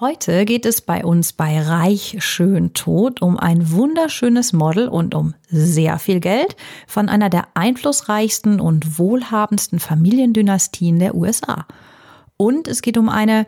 Heute geht es bei uns bei Reich schön tot um ein wunderschönes Model und um sehr viel Geld von einer der einflussreichsten und wohlhabendsten Familiendynastien der USA. Und es geht um eine,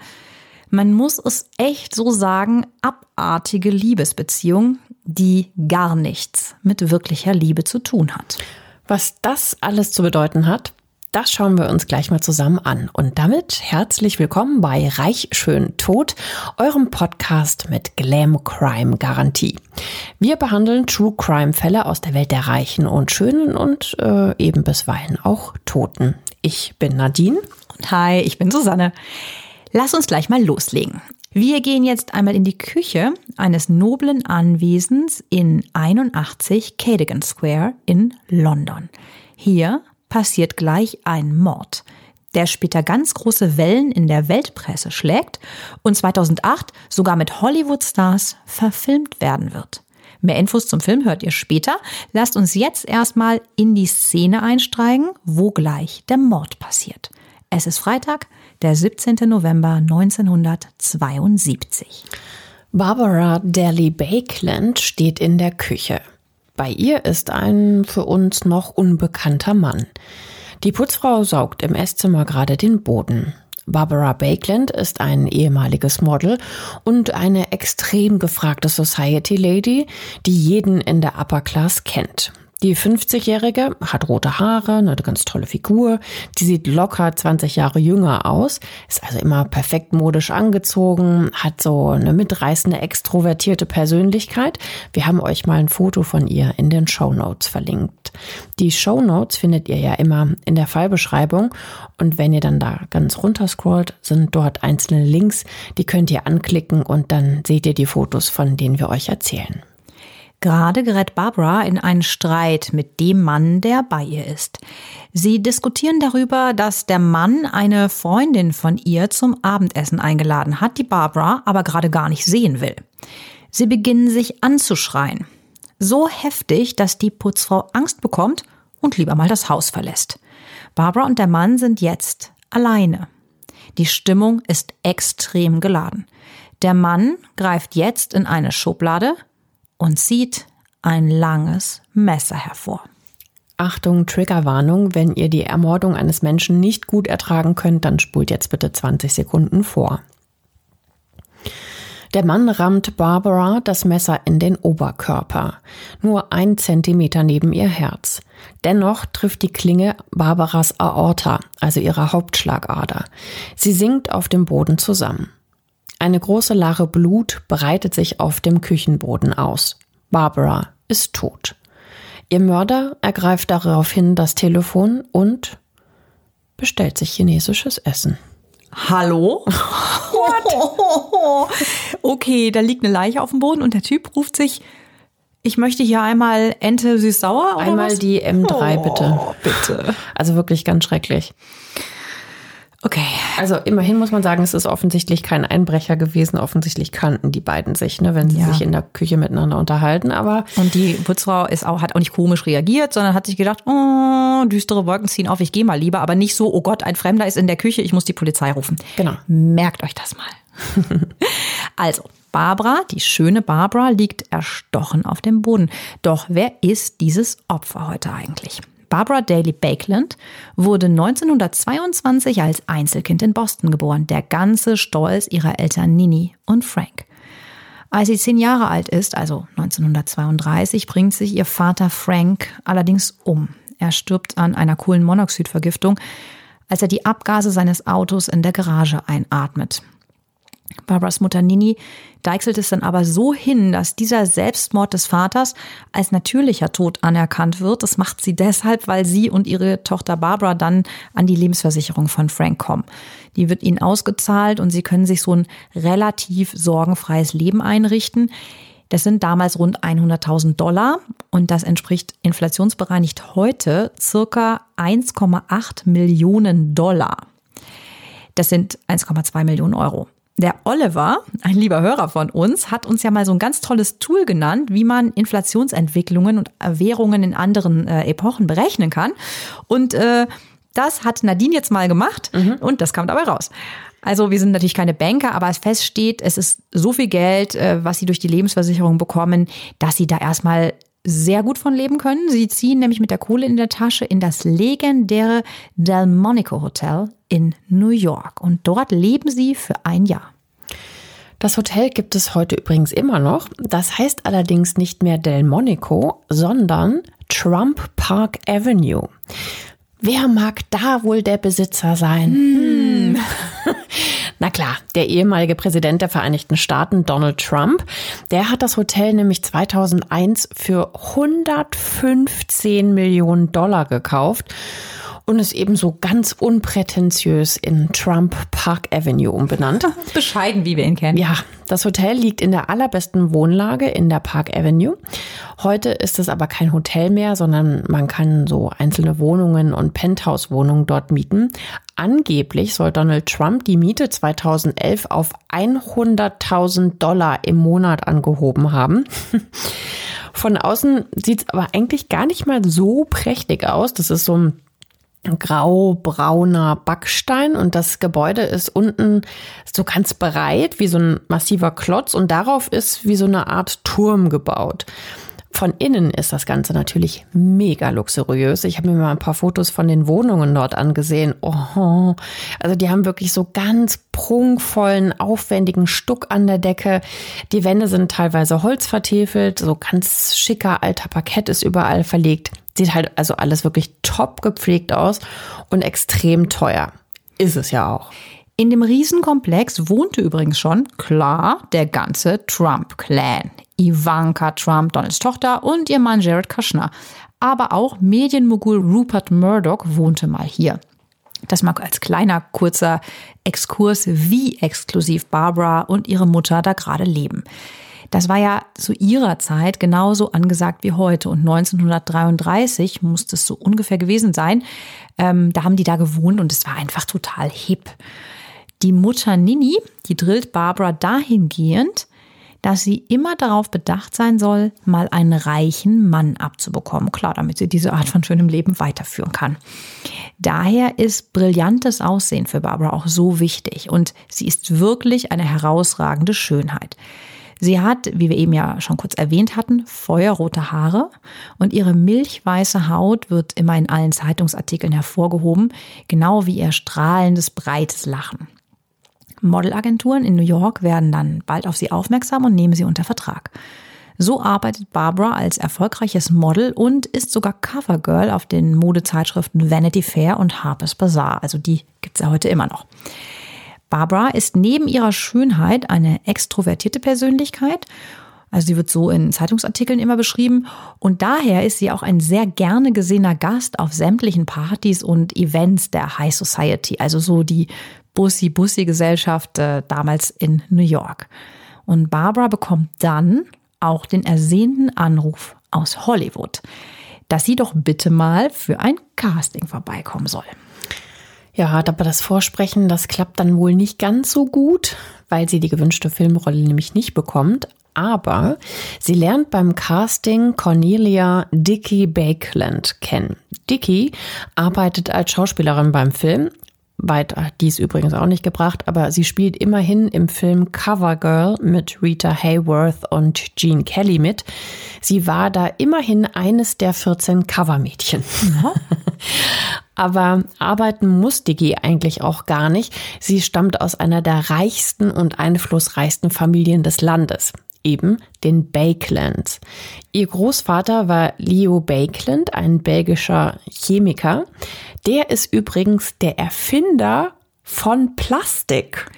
man muss es echt so sagen, abartige Liebesbeziehung, die gar nichts mit wirklicher Liebe zu tun hat. Was das alles zu bedeuten hat, das schauen wir uns gleich mal zusammen an. Und damit herzlich willkommen bei Reich Schön Tot, eurem Podcast mit Glam Crime Garantie. Wir behandeln True Crime Fälle aus der Welt der Reichen und Schönen und äh, eben bisweilen auch Toten. Ich bin Nadine. Und hi, ich bin Susanne. Lass uns gleich mal loslegen. Wir gehen jetzt einmal in die Küche eines noblen Anwesens in 81 Cadogan Square in London. Hier passiert gleich ein Mord, der später ganz große Wellen in der Weltpresse schlägt und 2008 sogar mit Hollywood-Stars verfilmt werden wird. Mehr Infos zum Film hört ihr später. Lasst uns jetzt erstmal in die Szene einsteigen, wo gleich der Mord passiert. Es ist Freitag, der 17. November 1972. Barbara Daly Bakeland steht in der Küche. Bei ihr ist ein für uns noch unbekannter Mann. Die Putzfrau saugt im Esszimmer gerade den Boden. Barbara Bakeland ist ein ehemaliges Model und eine extrem gefragte Society Lady, die jeden in der Upper Class kennt. Die 50-Jährige hat rote Haare, eine ganz tolle Figur. Die sieht locker 20 Jahre jünger aus, ist also immer perfekt modisch angezogen, hat so eine mitreißende, extrovertierte Persönlichkeit. Wir haben euch mal ein Foto von ihr in den Show Notes verlinkt. Die Show Notes findet ihr ja immer in der Fallbeschreibung und wenn ihr dann da ganz runter scrollt, sind dort einzelne Links, die könnt ihr anklicken und dann seht ihr die Fotos, von denen wir euch erzählen. Gerade gerät Barbara in einen Streit mit dem Mann, der bei ihr ist. Sie diskutieren darüber, dass der Mann eine Freundin von ihr zum Abendessen eingeladen hat, die Barbara aber gerade gar nicht sehen will. Sie beginnen sich anzuschreien. So heftig, dass die Putzfrau Angst bekommt und lieber mal das Haus verlässt. Barbara und der Mann sind jetzt alleine. Die Stimmung ist extrem geladen. Der Mann greift jetzt in eine Schublade, und zieht ein langes Messer hervor. Achtung, Triggerwarnung, wenn ihr die Ermordung eines Menschen nicht gut ertragen könnt, dann spult jetzt bitte 20 Sekunden vor. Der Mann rammt Barbara das Messer in den Oberkörper, nur ein Zentimeter neben ihr Herz. Dennoch trifft die Klinge Barbaras Aorta, also ihre Hauptschlagader. Sie sinkt auf dem Boden zusammen. Eine große Lache Blut breitet sich auf dem Küchenboden aus. Barbara ist tot. Ihr Mörder ergreift daraufhin das Telefon und bestellt sich chinesisches Essen. Hallo? What? okay, da liegt eine Leiche auf dem Boden und der Typ ruft sich, ich möchte hier einmal Ente süß-sauer. Einmal was? die M3 bitte. Oh, bitte. Also wirklich ganz schrecklich. Okay. Also immerhin muss man sagen, es ist offensichtlich kein Einbrecher gewesen. Offensichtlich kannten die beiden sich, ne, wenn sie Ja. sich in der Küche miteinander unterhalten. Aber Und die Putzfrau ist auch, hat auch nicht komisch reagiert, sondern hat sich gedacht, oh, düstere Wolken ziehen auf, ich gehe mal lieber, aber nicht so, oh Gott, ein Fremder ist in der Küche, ich muss die Polizei rufen. Genau. Merkt euch das mal. also, Barbara, die schöne Barbara, liegt erstochen auf dem Boden. Doch wer ist dieses Opfer heute eigentlich? Barbara Daly Bakeland wurde 1922 als Einzelkind in Boston geboren. Der ganze Stolz ihrer Eltern Nini und Frank. Als sie zehn Jahre alt ist, also 1932, bringt sich ihr Vater Frank allerdings um. Er stirbt an einer Kohlenmonoxidvergiftung, als er die Abgase seines Autos in der Garage einatmet. Barbaras Mutter Nini deichselt es dann aber so hin, dass dieser Selbstmord des Vaters als natürlicher Tod anerkannt wird. Das macht sie deshalb, weil sie und ihre Tochter Barbara dann an die Lebensversicherung von Frank kommen. Die wird ihnen ausgezahlt und sie können sich so ein relativ sorgenfreies Leben einrichten. Das sind damals rund 100.000 Dollar und das entspricht inflationsbereinigt heute circa 1,8 Millionen Dollar. Das sind 1,2 Millionen Euro. Der Oliver, ein lieber Hörer von uns, hat uns ja mal so ein ganz tolles Tool genannt, wie man Inflationsentwicklungen und Währungen in anderen äh, Epochen berechnen kann. Und äh, das hat Nadine jetzt mal gemacht mhm. und das kam dabei raus. Also wir sind natürlich keine Banker, aber es feststeht, es ist so viel Geld, äh, was sie durch die Lebensversicherung bekommen, dass sie da erstmal sehr gut von leben können. Sie ziehen nämlich mit der Kohle in der Tasche in das legendäre Delmonico Hotel in New York. Und dort leben sie für ein Jahr. Das Hotel gibt es heute übrigens immer noch. Das heißt allerdings nicht mehr Delmonico, sondern Trump Park Avenue. Wer mag da wohl der Besitzer sein? Hm. Na klar, der ehemalige Präsident der Vereinigten Staaten, Donald Trump, der hat das Hotel nämlich 2001 für 115 Millionen Dollar gekauft und ist ebenso ganz unprätentiös in Trump Park Avenue umbenannt. Bescheiden, wie wir ihn kennen. Ja, das Hotel liegt in der allerbesten Wohnlage in der Park Avenue. Heute ist es aber kein Hotel mehr, sondern man kann so einzelne Wohnungen und Penthouse-Wohnungen dort mieten. Angeblich soll Donald Trump die Miete 2011 auf 100.000 Dollar im Monat angehoben haben. Von außen sieht es aber eigentlich gar nicht mal so prächtig aus. Das ist so ein grau-brauner Backstein und das Gebäude ist unten so ganz breit wie so ein massiver Klotz und darauf ist wie so eine Art Turm gebaut. Von innen ist das Ganze natürlich mega luxuriös. Ich habe mir mal ein paar Fotos von den Wohnungen dort angesehen. Oh, also die haben wirklich so ganz prunkvollen, aufwendigen Stuck an der Decke. Die Wände sind teilweise holzvertefelt, so ganz schicker alter Parkett ist überall verlegt. Sieht halt also alles wirklich top gepflegt aus und extrem teuer. Ist es ja auch. In dem Riesenkomplex wohnte übrigens schon, klar, der ganze Trump-Clan. Ivanka Trump, Donalds Tochter und ihr Mann Jared Kushner. Aber auch Medienmogul Rupert Murdoch wohnte mal hier. Das mag als kleiner, kurzer Exkurs, wie exklusiv Barbara und ihre Mutter da gerade leben. Das war ja zu ihrer Zeit genauso angesagt wie heute. Und 1933 muss das so ungefähr gewesen sein. Ähm, da haben die da gewohnt und es war einfach total hip. Die Mutter Nini, die drillt Barbara dahingehend, dass sie immer darauf bedacht sein soll, mal einen reichen Mann abzubekommen. Klar, damit sie diese Art von schönem Leben weiterführen kann. Daher ist brillantes Aussehen für Barbara auch so wichtig und sie ist wirklich eine herausragende Schönheit. Sie hat, wie wir eben ja schon kurz erwähnt hatten, feuerrote Haare und ihre milchweiße Haut wird immer in allen Zeitungsartikeln hervorgehoben, genau wie ihr strahlendes, breites Lachen. Modelagenturen in New York werden dann bald auf sie aufmerksam und nehmen sie unter Vertrag. So arbeitet Barbara als erfolgreiches Model und ist sogar Covergirl auf den Modezeitschriften Vanity Fair und Harper's Bazaar. Also die gibt's ja heute immer noch. Barbara ist neben ihrer Schönheit eine extrovertierte Persönlichkeit. Also sie wird so in Zeitungsartikeln immer beschrieben und daher ist sie auch ein sehr gerne gesehener Gast auf sämtlichen Partys und Events der High Society, also so die Bussi-Bussi-Gesellschaft äh, damals in New York. Und Barbara bekommt dann auch den ersehnten Anruf aus Hollywood, dass sie doch bitte mal für ein Casting vorbeikommen soll. Ja, aber das Vorsprechen, das klappt dann wohl nicht ganz so gut, weil sie die gewünschte Filmrolle nämlich nicht bekommt. Aber sie lernt beim Casting Cornelia Dickey Bakeland kennen. Dickey arbeitet als Schauspielerin beim Film weit hat dies übrigens auch nicht gebracht, aber sie spielt immerhin im Film Covergirl mit Rita Hayworth und Gene Kelly mit. Sie war da immerhin eines der 14 Covermädchen. Ja. aber arbeiten muss Diggy eigentlich auch gar nicht. Sie stammt aus einer der reichsten und einflussreichsten Familien des Landes eben den Bakelands. Ihr Großvater war Leo Bakeland, ein belgischer Chemiker. Der ist übrigens der Erfinder von Plastik.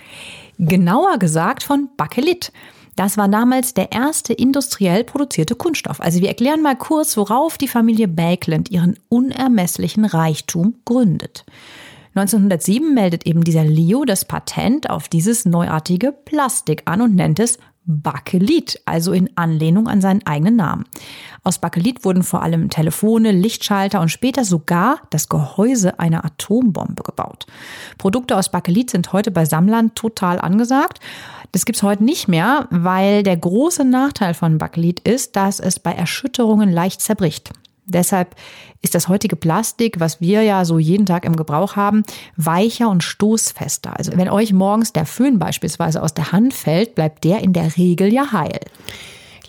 Genauer gesagt von Bakelit. Das war damals der erste industriell produzierte Kunststoff. Also wir erklären mal kurz, worauf die Familie Bakeland ihren unermesslichen Reichtum gründet. 1907 meldet eben dieser Leo das Patent auf dieses neuartige Plastik an und nennt es Bakelit, also in Anlehnung an seinen eigenen Namen. Aus Bakelit wurden vor allem Telefone, Lichtschalter und später sogar das Gehäuse einer Atombombe gebaut. Produkte aus Bakelit sind heute bei Sammlern total angesagt. Das gibt's heute nicht mehr, weil der große Nachteil von Bakelit ist, dass es bei Erschütterungen leicht zerbricht. Deshalb ist das heutige Plastik, was wir ja so jeden Tag im Gebrauch haben, weicher und stoßfester. Also wenn euch morgens der Föhn beispielsweise aus der Hand fällt, bleibt der in der Regel ja heil.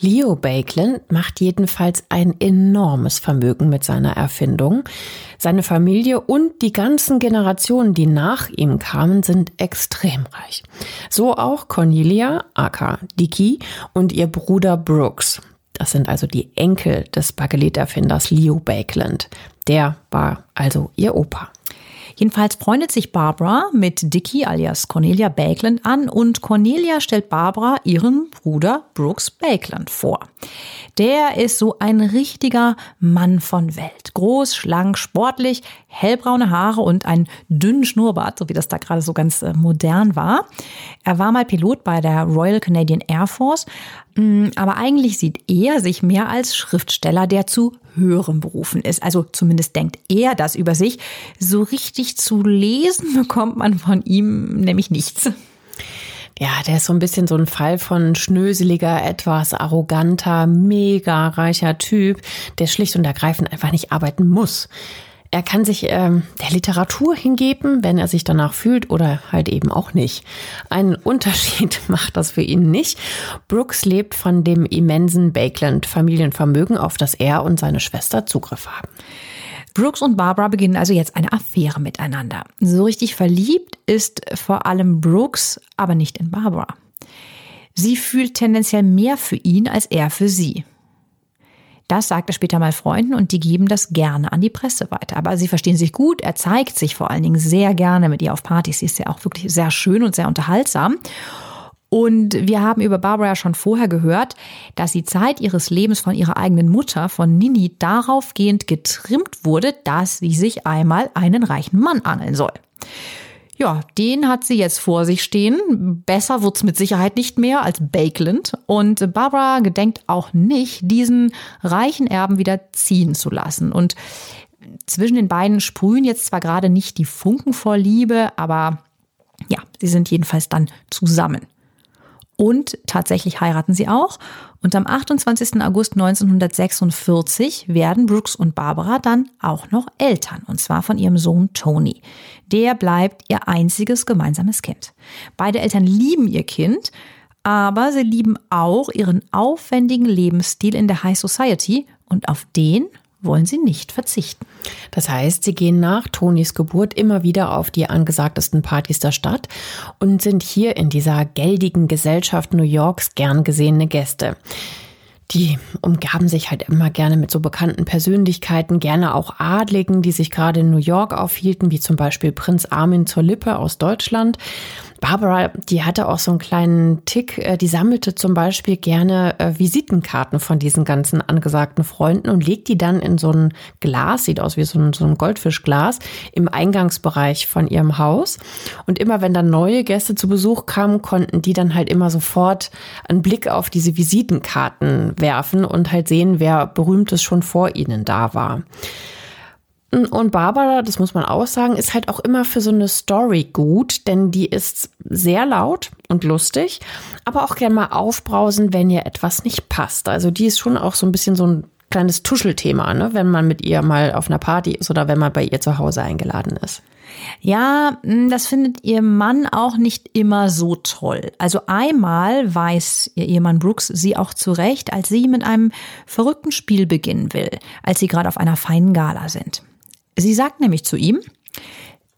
Leo Bakeland macht jedenfalls ein enormes Vermögen mit seiner Erfindung. Seine Familie und die ganzen Generationen, die nach ihm kamen, sind extrem reich. So auch Cornelia, aka Dicky, und ihr Bruder Brooks. Das sind also die Enkel des Bakelit-Erfinders Leo Bakeland. Der war also ihr Opa. Jedenfalls freundet sich Barbara mit Dicky alias Cornelia Bakeland an und Cornelia stellt Barbara ihren Bruder Brooks Bakeland vor. Der ist so ein richtiger Mann von Welt. Groß, schlank, sportlich, hellbraune Haare und ein dünnen Schnurrbart, so wie das da gerade so ganz äh, modern war. Er war mal Pilot bei der Royal Canadian Air Force, mm, aber eigentlich sieht er sich mehr als Schriftsteller, der zu höherem berufen ist. Also zumindest denkt er das über sich. So richtig zu lesen bekommt man von ihm nämlich nichts. Ja, der ist so ein bisschen so ein Fall von schnöseliger, etwas arroganter, mega reicher Typ, der schlicht und ergreifend einfach nicht arbeiten muss. Er kann sich ähm, der Literatur hingeben, wenn er sich danach fühlt oder halt eben auch nicht. Einen Unterschied macht das für ihn nicht. Brooks lebt von dem immensen Bakeland Familienvermögen, auf das er und seine Schwester Zugriff haben. Brooks und Barbara beginnen also jetzt eine Affäre miteinander. So richtig verliebt ist vor allem Brooks, aber nicht in Barbara. Sie fühlt tendenziell mehr für ihn als er für sie. Das sagt er später mal Freunden und die geben das gerne an die Presse weiter. Aber sie verstehen sich gut. Er zeigt sich vor allen Dingen sehr gerne mit ihr auf Partys. Sie ist ja auch wirklich sehr schön und sehr unterhaltsam. Und wir haben über Barbara schon vorher gehört, dass sie Zeit ihres Lebens von ihrer eigenen Mutter, von Nini, daraufgehend getrimmt wurde, dass sie sich einmal einen reichen Mann angeln soll. Ja, den hat sie jetzt vor sich stehen. Besser wird's mit Sicherheit nicht mehr als Bakeland. Und Barbara gedenkt auch nicht, diesen reichen Erben wieder ziehen zu lassen. Und zwischen den beiden sprühen jetzt zwar gerade nicht die Funken vor Liebe, aber ja, sie sind jedenfalls dann zusammen. Und tatsächlich heiraten sie auch. Und am 28. August 1946 werden Brooks und Barbara dann auch noch Eltern. Und zwar von ihrem Sohn Tony. Der bleibt ihr einziges gemeinsames Kind. Beide Eltern lieben ihr Kind, aber sie lieben auch ihren aufwendigen Lebensstil in der High Society. Und auf den wollen sie nicht verzichten. Das heißt, sie gehen nach Tonis Geburt immer wieder auf die angesagtesten Partys der Stadt und sind hier in dieser geldigen Gesellschaft New Yorks gern gesehene Gäste. Die umgaben sich halt immer gerne mit so bekannten Persönlichkeiten, gerne auch Adligen, die sich gerade in New York aufhielten, wie zum Beispiel Prinz Armin zur Lippe aus Deutschland. Barbara, die hatte auch so einen kleinen Tick, äh, die sammelte zum Beispiel gerne äh, Visitenkarten von diesen ganzen angesagten Freunden und legt die dann in so ein Glas, sieht aus wie so ein, so ein Goldfischglas, im Eingangsbereich von ihrem Haus. Und immer wenn dann neue Gäste zu Besuch kamen, konnten die dann halt immer sofort einen Blick auf diese Visitenkarten werfen und halt sehen, wer berühmtes schon vor ihnen da war. Und Barbara, das muss man auch sagen, ist halt auch immer für so eine Story gut, denn die ist sehr laut und lustig, aber auch gerne mal aufbrausen, wenn ihr etwas nicht passt. Also die ist schon auch so ein bisschen so ein kleines Tuschelthema, ne, wenn man mit ihr mal auf einer Party ist oder wenn man bei ihr zu Hause eingeladen ist. Ja, das findet ihr Mann auch nicht immer so toll. Also einmal weiß ihr Ehemann Brooks sie auch zurecht, als sie mit einem verrückten Spiel beginnen will, als sie gerade auf einer feinen Gala sind. Sie sagt nämlich zu ihm,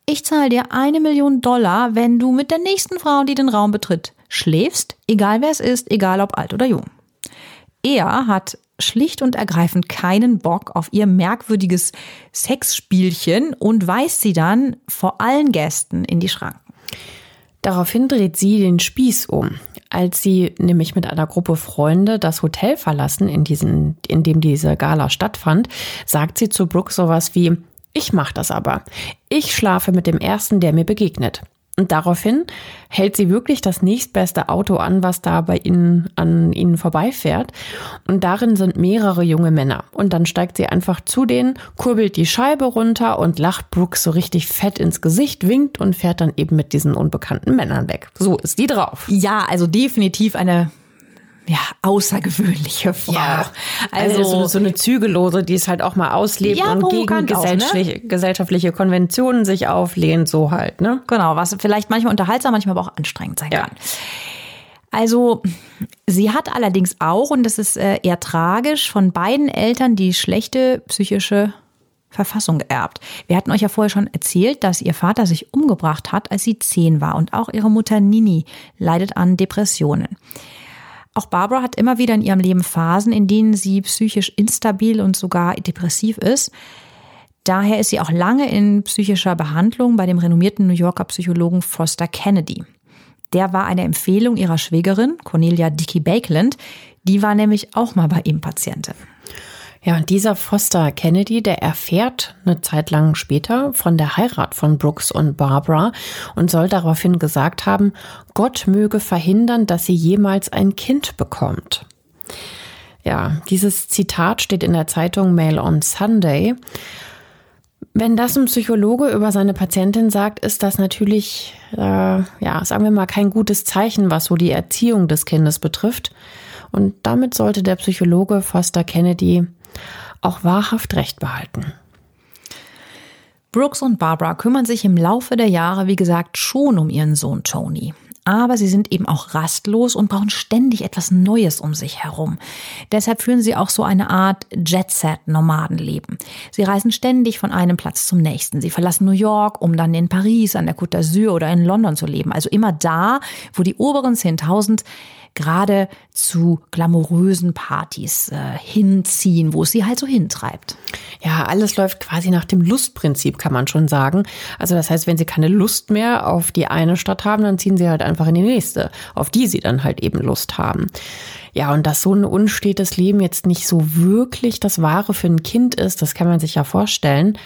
ich zahle dir eine Million Dollar, wenn du mit der nächsten Frau, die den Raum betritt, schläfst, egal wer es ist, egal ob alt oder jung. Er hat schlicht und ergreifend keinen Bock auf ihr merkwürdiges Sexspielchen und weist sie dann vor allen Gästen in die Schranken. Daraufhin dreht sie den Spieß um. Als sie nämlich mit einer Gruppe Freunde das Hotel verlassen, in, diesen, in dem diese Gala stattfand, sagt sie zu Brooke sowas wie, ich mach das aber. Ich schlafe mit dem Ersten, der mir begegnet. Und daraufhin hält sie wirklich das nächstbeste Auto an, was da bei ihnen an ihnen vorbeifährt. Und darin sind mehrere junge Männer. Und dann steigt sie einfach zu denen, kurbelt die Scheibe runter und lacht Brooks so richtig fett ins Gesicht, winkt und fährt dann eben mit diesen unbekannten Männern weg. So ist die drauf. Ja, also definitiv eine ja, außergewöhnliche Frau. Ja, also, also so, so, eine Zügellose, die es halt auch mal auslebt ja, und gegen gesellschaftliche, ne? gesellschaftliche Konventionen sich auflehnt, so halt, ne? Genau, was vielleicht manchmal unterhaltsam, manchmal aber auch anstrengend sein ja. kann. Also, sie hat allerdings auch, und das ist äh, eher tragisch, von beiden Eltern die schlechte psychische Verfassung geerbt. Wir hatten euch ja vorher schon erzählt, dass ihr Vater sich umgebracht hat, als sie zehn war und auch ihre Mutter Nini leidet an Depressionen. Auch Barbara hat immer wieder in ihrem Leben Phasen, in denen sie psychisch instabil und sogar depressiv ist. Daher ist sie auch lange in psychischer Behandlung bei dem renommierten New Yorker Psychologen Foster Kennedy. Der war eine Empfehlung ihrer Schwägerin, Cornelia Dickey Bakeland. Die war nämlich auch mal bei ihm Patientin. Ja, und dieser Foster Kennedy, der erfährt eine Zeit lang später von der Heirat von Brooks und Barbara und soll daraufhin gesagt haben, Gott möge verhindern, dass sie jemals ein Kind bekommt. Ja, dieses Zitat steht in der Zeitung Mail on Sunday. Wenn das ein Psychologe über seine Patientin sagt, ist das natürlich, äh, ja, sagen wir mal, kein gutes Zeichen, was so die Erziehung des Kindes betrifft. Und damit sollte der Psychologe Foster Kennedy auch wahrhaft Recht behalten. Brooks und Barbara kümmern sich im Laufe der Jahre, wie gesagt, schon um ihren Sohn Tony. Aber sie sind eben auch rastlos und brauchen ständig etwas Neues um sich herum. Deshalb führen sie auch so eine Art Jet-Set-Nomadenleben. Sie reisen ständig von einem Platz zum nächsten. Sie verlassen New York, um dann in Paris, an der Côte d'Azur oder in London zu leben. Also immer da, wo die oberen 10.000 gerade zu glamourösen Partys äh, hinziehen, wo es sie halt so hintreibt. Ja, alles läuft quasi nach dem Lustprinzip, kann man schon sagen. Also das heißt, wenn sie keine Lust mehr auf die eine Stadt haben, dann ziehen sie halt einfach in die nächste, auf die sie dann halt eben Lust haben. Ja, und dass so ein unstetes Leben jetzt nicht so wirklich das Wahre für ein Kind ist, das kann man sich ja vorstellen.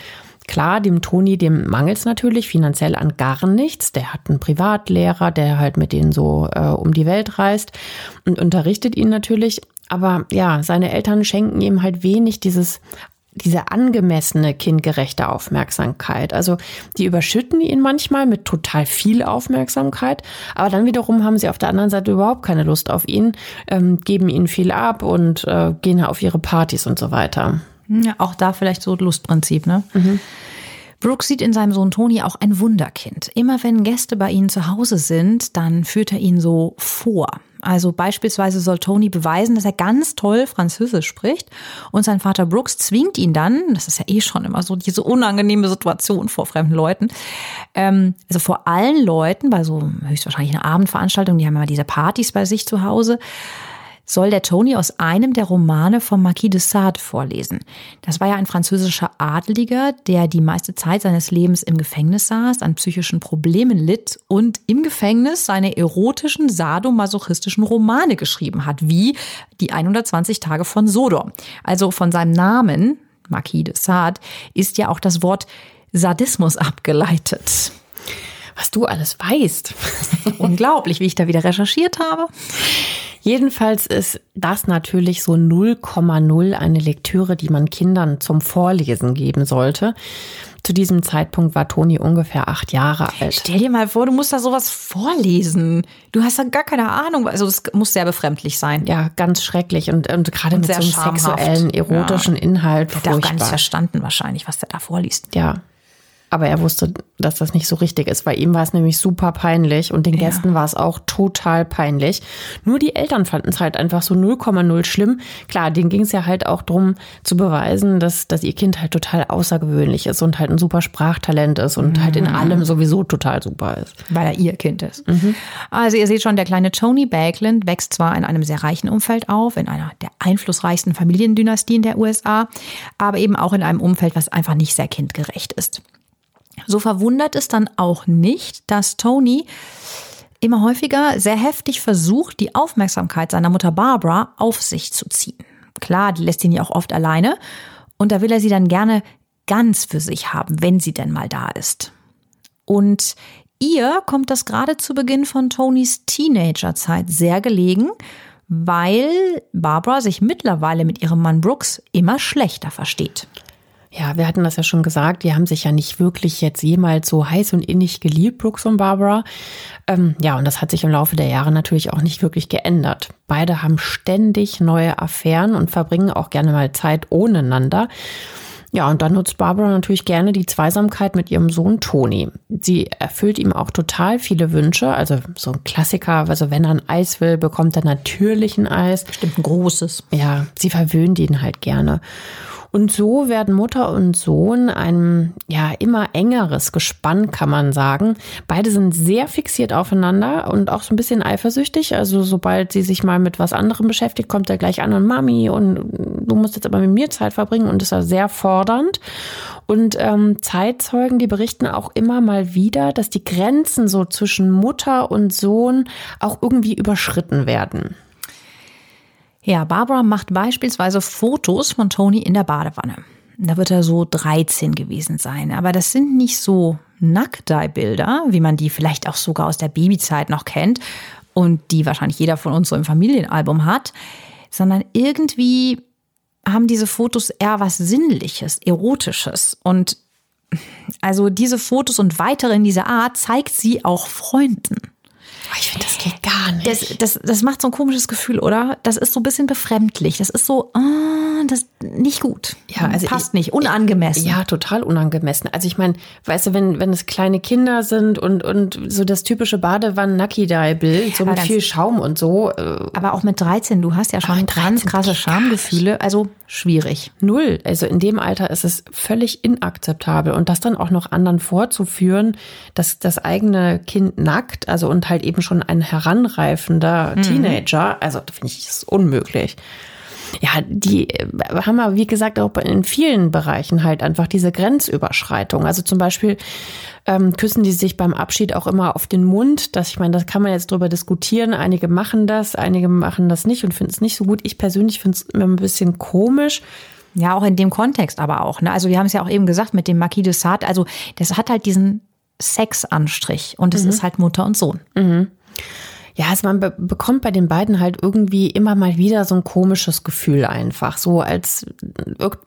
Klar, dem Toni, dem mangelt es natürlich finanziell an gar nichts. Der hat einen Privatlehrer, der halt mit denen so äh, um die Welt reist und unterrichtet ihn natürlich. Aber ja, seine Eltern schenken ihm halt wenig dieses diese angemessene kindgerechte Aufmerksamkeit. Also die überschütten ihn manchmal mit total viel Aufmerksamkeit, aber dann wiederum haben sie auf der anderen Seite überhaupt keine Lust auf ihn, ähm, geben ihn viel ab und äh, gehen auf ihre Partys und so weiter. Ja, auch da vielleicht so Lustprinzip, ne? Mhm. Brooks sieht in seinem Sohn Tony auch ein Wunderkind. Immer wenn Gäste bei ihnen zu Hause sind, dann führt er ihn so vor. Also beispielsweise soll Tony beweisen, dass er ganz toll Französisch spricht und sein Vater Brooks zwingt ihn dann, das ist ja eh schon immer so diese unangenehme Situation vor fremden Leuten, ähm, also vor allen Leuten, bei so höchstwahrscheinlich einer Abendveranstaltung, die haben immer diese Partys bei sich zu Hause, soll der Tony aus einem der Romane vom Marquis de Sade vorlesen. Das war ja ein französischer Adeliger, der die meiste Zeit seines Lebens im Gefängnis saß, an psychischen Problemen litt und im Gefängnis seine erotischen, sadomasochistischen Romane geschrieben hat, wie die 120 Tage von Sodom. Also von seinem Namen, Marquis de Sade, ist ja auch das Wort Sadismus abgeleitet was du alles weißt. Unglaublich, wie ich da wieder recherchiert habe. Jedenfalls ist das natürlich so 0,0 eine Lektüre, die man Kindern zum Vorlesen geben sollte. Zu diesem Zeitpunkt war Toni ungefähr acht Jahre alt. Stell dir mal vor, du musst da sowas vorlesen. Du hast da gar keine Ahnung. Also es muss sehr befremdlich sein. Ja, ganz schrecklich. Und, und gerade und mit so einem schamhaft. sexuellen, erotischen ja. Inhalt. Der hat auch gar nicht verstanden wahrscheinlich, was der da vorliest. Ja, aber er wusste, dass das nicht so richtig ist. Bei ihm war es nämlich super peinlich und den ja. Gästen war es auch total peinlich. Nur die Eltern fanden es halt einfach so 0,0 schlimm. Klar, denen ging es ja halt auch darum zu beweisen, dass, dass ihr Kind halt total außergewöhnlich ist und halt ein super Sprachtalent ist und mhm. halt in mhm. allem sowieso total super ist. Weil er ihr Kind ist. Mhm. Also ihr seht schon, der kleine Tony Bakeland wächst zwar in einem sehr reichen Umfeld auf, in einer der einflussreichsten Familiendynastien der USA, aber eben auch in einem Umfeld, was einfach nicht sehr kindgerecht ist. So verwundert es dann auch nicht, dass Tony immer häufiger sehr heftig versucht, die Aufmerksamkeit seiner Mutter Barbara auf sich zu ziehen. Klar, die lässt ihn ja auch oft alleine und da will er sie dann gerne ganz für sich haben, wenn sie denn mal da ist. Und ihr kommt das gerade zu Beginn von Tonys Teenagerzeit sehr gelegen, weil Barbara sich mittlerweile mit ihrem Mann Brooks immer schlechter versteht. Ja, wir hatten das ja schon gesagt, die haben sich ja nicht wirklich jetzt jemals so heiß und innig geliebt, Brooks und Barbara. Ähm, ja, und das hat sich im Laufe der Jahre natürlich auch nicht wirklich geändert. Beide haben ständig neue Affären und verbringen auch gerne mal Zeit ohne einander. Ja, und dann nutzt Barbara natürlich gerne die Zweisamkeit mit ihrem Sohn Toni. Sie erfüllt ihm auch total viele Wünsche. Also so ein Klassiker, also wenn er ein Eis will, bekommt er natürlich ein Eis. Bestimmt ein großes. Ja, sie verwöhnt ihn halt gerne. Und so werden Mutter und Sohn ein ja immer engeres Gespann, kann man sagen. Beide sind sehr fixiert aufeinander und auch so ein bisschen eifersüchtig. Also sobald sie sich mal mit was anderem beschäftigt, kommt er gleich an und Mami und du musst jetzt aber mit mir Zeit verbringen und ist da sehr fordernd. Und ähm, Zeitzeugen, die berichten auch immer mal wieder, dass die Grenzen so zwischen Mutter und Sohn auch irgendwie überschritten werden. Ja, Barbara macht beispielsweise Fotos von Tony in der Badewanne. Da wird er so 13 gewesen sein. Aber das sind nicht so Nacktei-Bilder, wie man die vielleicht auch sogar aus der Babyzeit noch kennt und die wahrscheinlich jeder von uns so im Familienalbum hat, sondern irgendwie haben diese Fotos eher was Sinnliches, Erotisches. Und also diese Fotos und weitere in dieser Art zeigt sie auch Freunden. Ich finde, das geht gar nicht. Das, das, das macht so ein komisches Gefühl, oder? Das ist so ein bisschen befremdlich. Das ist so, ah, das nicht gut. Ja, also passt ich, nicht, unangemessen. Ja, total unangemessen. Also ich meine, weißt du, wenn, wenn es kleine Kinder sind und, und so das typische Badewannen-Nucky-Bild, so mit viel Schaum und so. Äh, aber auch mit 13, du hast ja schon ganz krasse Schamgefühle. Also schwierig. Null. Also in dem Alter ist es völlig inakzeptabel. Und das dann auch noch anderen vorzuführen, dass das eigene Kind nackt, also und halt eben schon ein heranreifender mhm. Teenager, also finde ich das unmöglich. Ja, die äh, haben aber, wie gesagt, auch in vielen Bereichen halt einfach diese Grenzüberschreitung. Also zum Beispiel ähm, küssen die sich beim Abschied auch immer auf den Mund. Das, ich meine, das kann man jetzt drüber diskutieren. Einige machen das, einige machen das nicht und finden es nicht so gut. Ich persönlich finde es immer ein bisschen komisch. Ja, auch in dem Kontext aber auch. Ne? Also wir haben es ja auch eben gesagt mit dem Marquis de Sade. Also das hat halt diesen Sexanstrich und es mhm. ist halt Mutter und Sohn. Mhm. Ja, also man be bekommt bei den beiden halt irgendwie immer mal wieder so ein komisches Gefühl einfach. So als,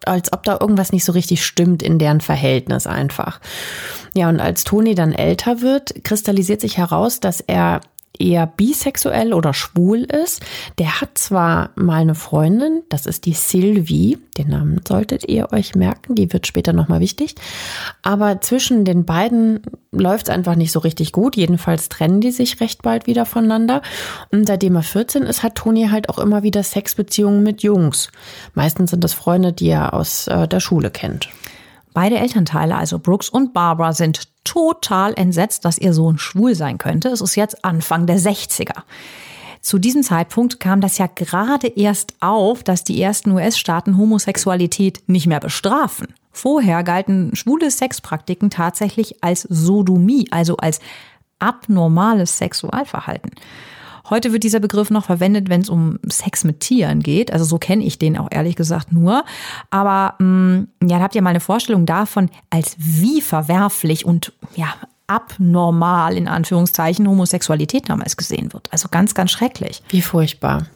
als ob da irgendwas nicht so richtig stimmt in deren Verhältnis einfach. Ja, und als Toni dann älter wird, kristallisiert sich heraus, dass er eher bisexuell oder schwul ist. Der hat zwar mal eine Freundin, das ist die Sylvie, den Namen solltet ihr euch merken, die wird später nochmal wichtig. Aber zwischen den beiden läuft es einfach nicht so richtig gut. Jedenfalls trennen die sich recht bald wieder voneinander. Und seitdem er 14 ist, hat Toni halt auch immer wieder Sexbeziehungen mit Jungs. Meistens sind das Freunde, die er aus äh, der Schule kennt. Beide Elternteile, also Brooks und Barbara, sind total entsetzt, dass ihr Sohn schwul sein könnte. Es ist jetzt Anfang der 60er. Zu diesem Zeitpunkt kam das ja gerade erst auf, dass die ersten US-Staaten Homosexualität nicht mehr bestrafen. Vorher galten schwule Sexpraktiken tatsächlich als Sodomie, also als abnormales Sexualverhalten. Heute wird dieser Begriff noch verwendet, wenn es um Sex mit Tieren geht. Also so kenne ich den auch ehrlich gesagt nur. Aber mh, mm, ja, habt ihr mal eine Vorstellung davon, als wie verwerflich und ja abnormal in Anführungszeichen Homosexualität damals gesehen wird. Also ganz, ganz schrecklich. Wie furchtbar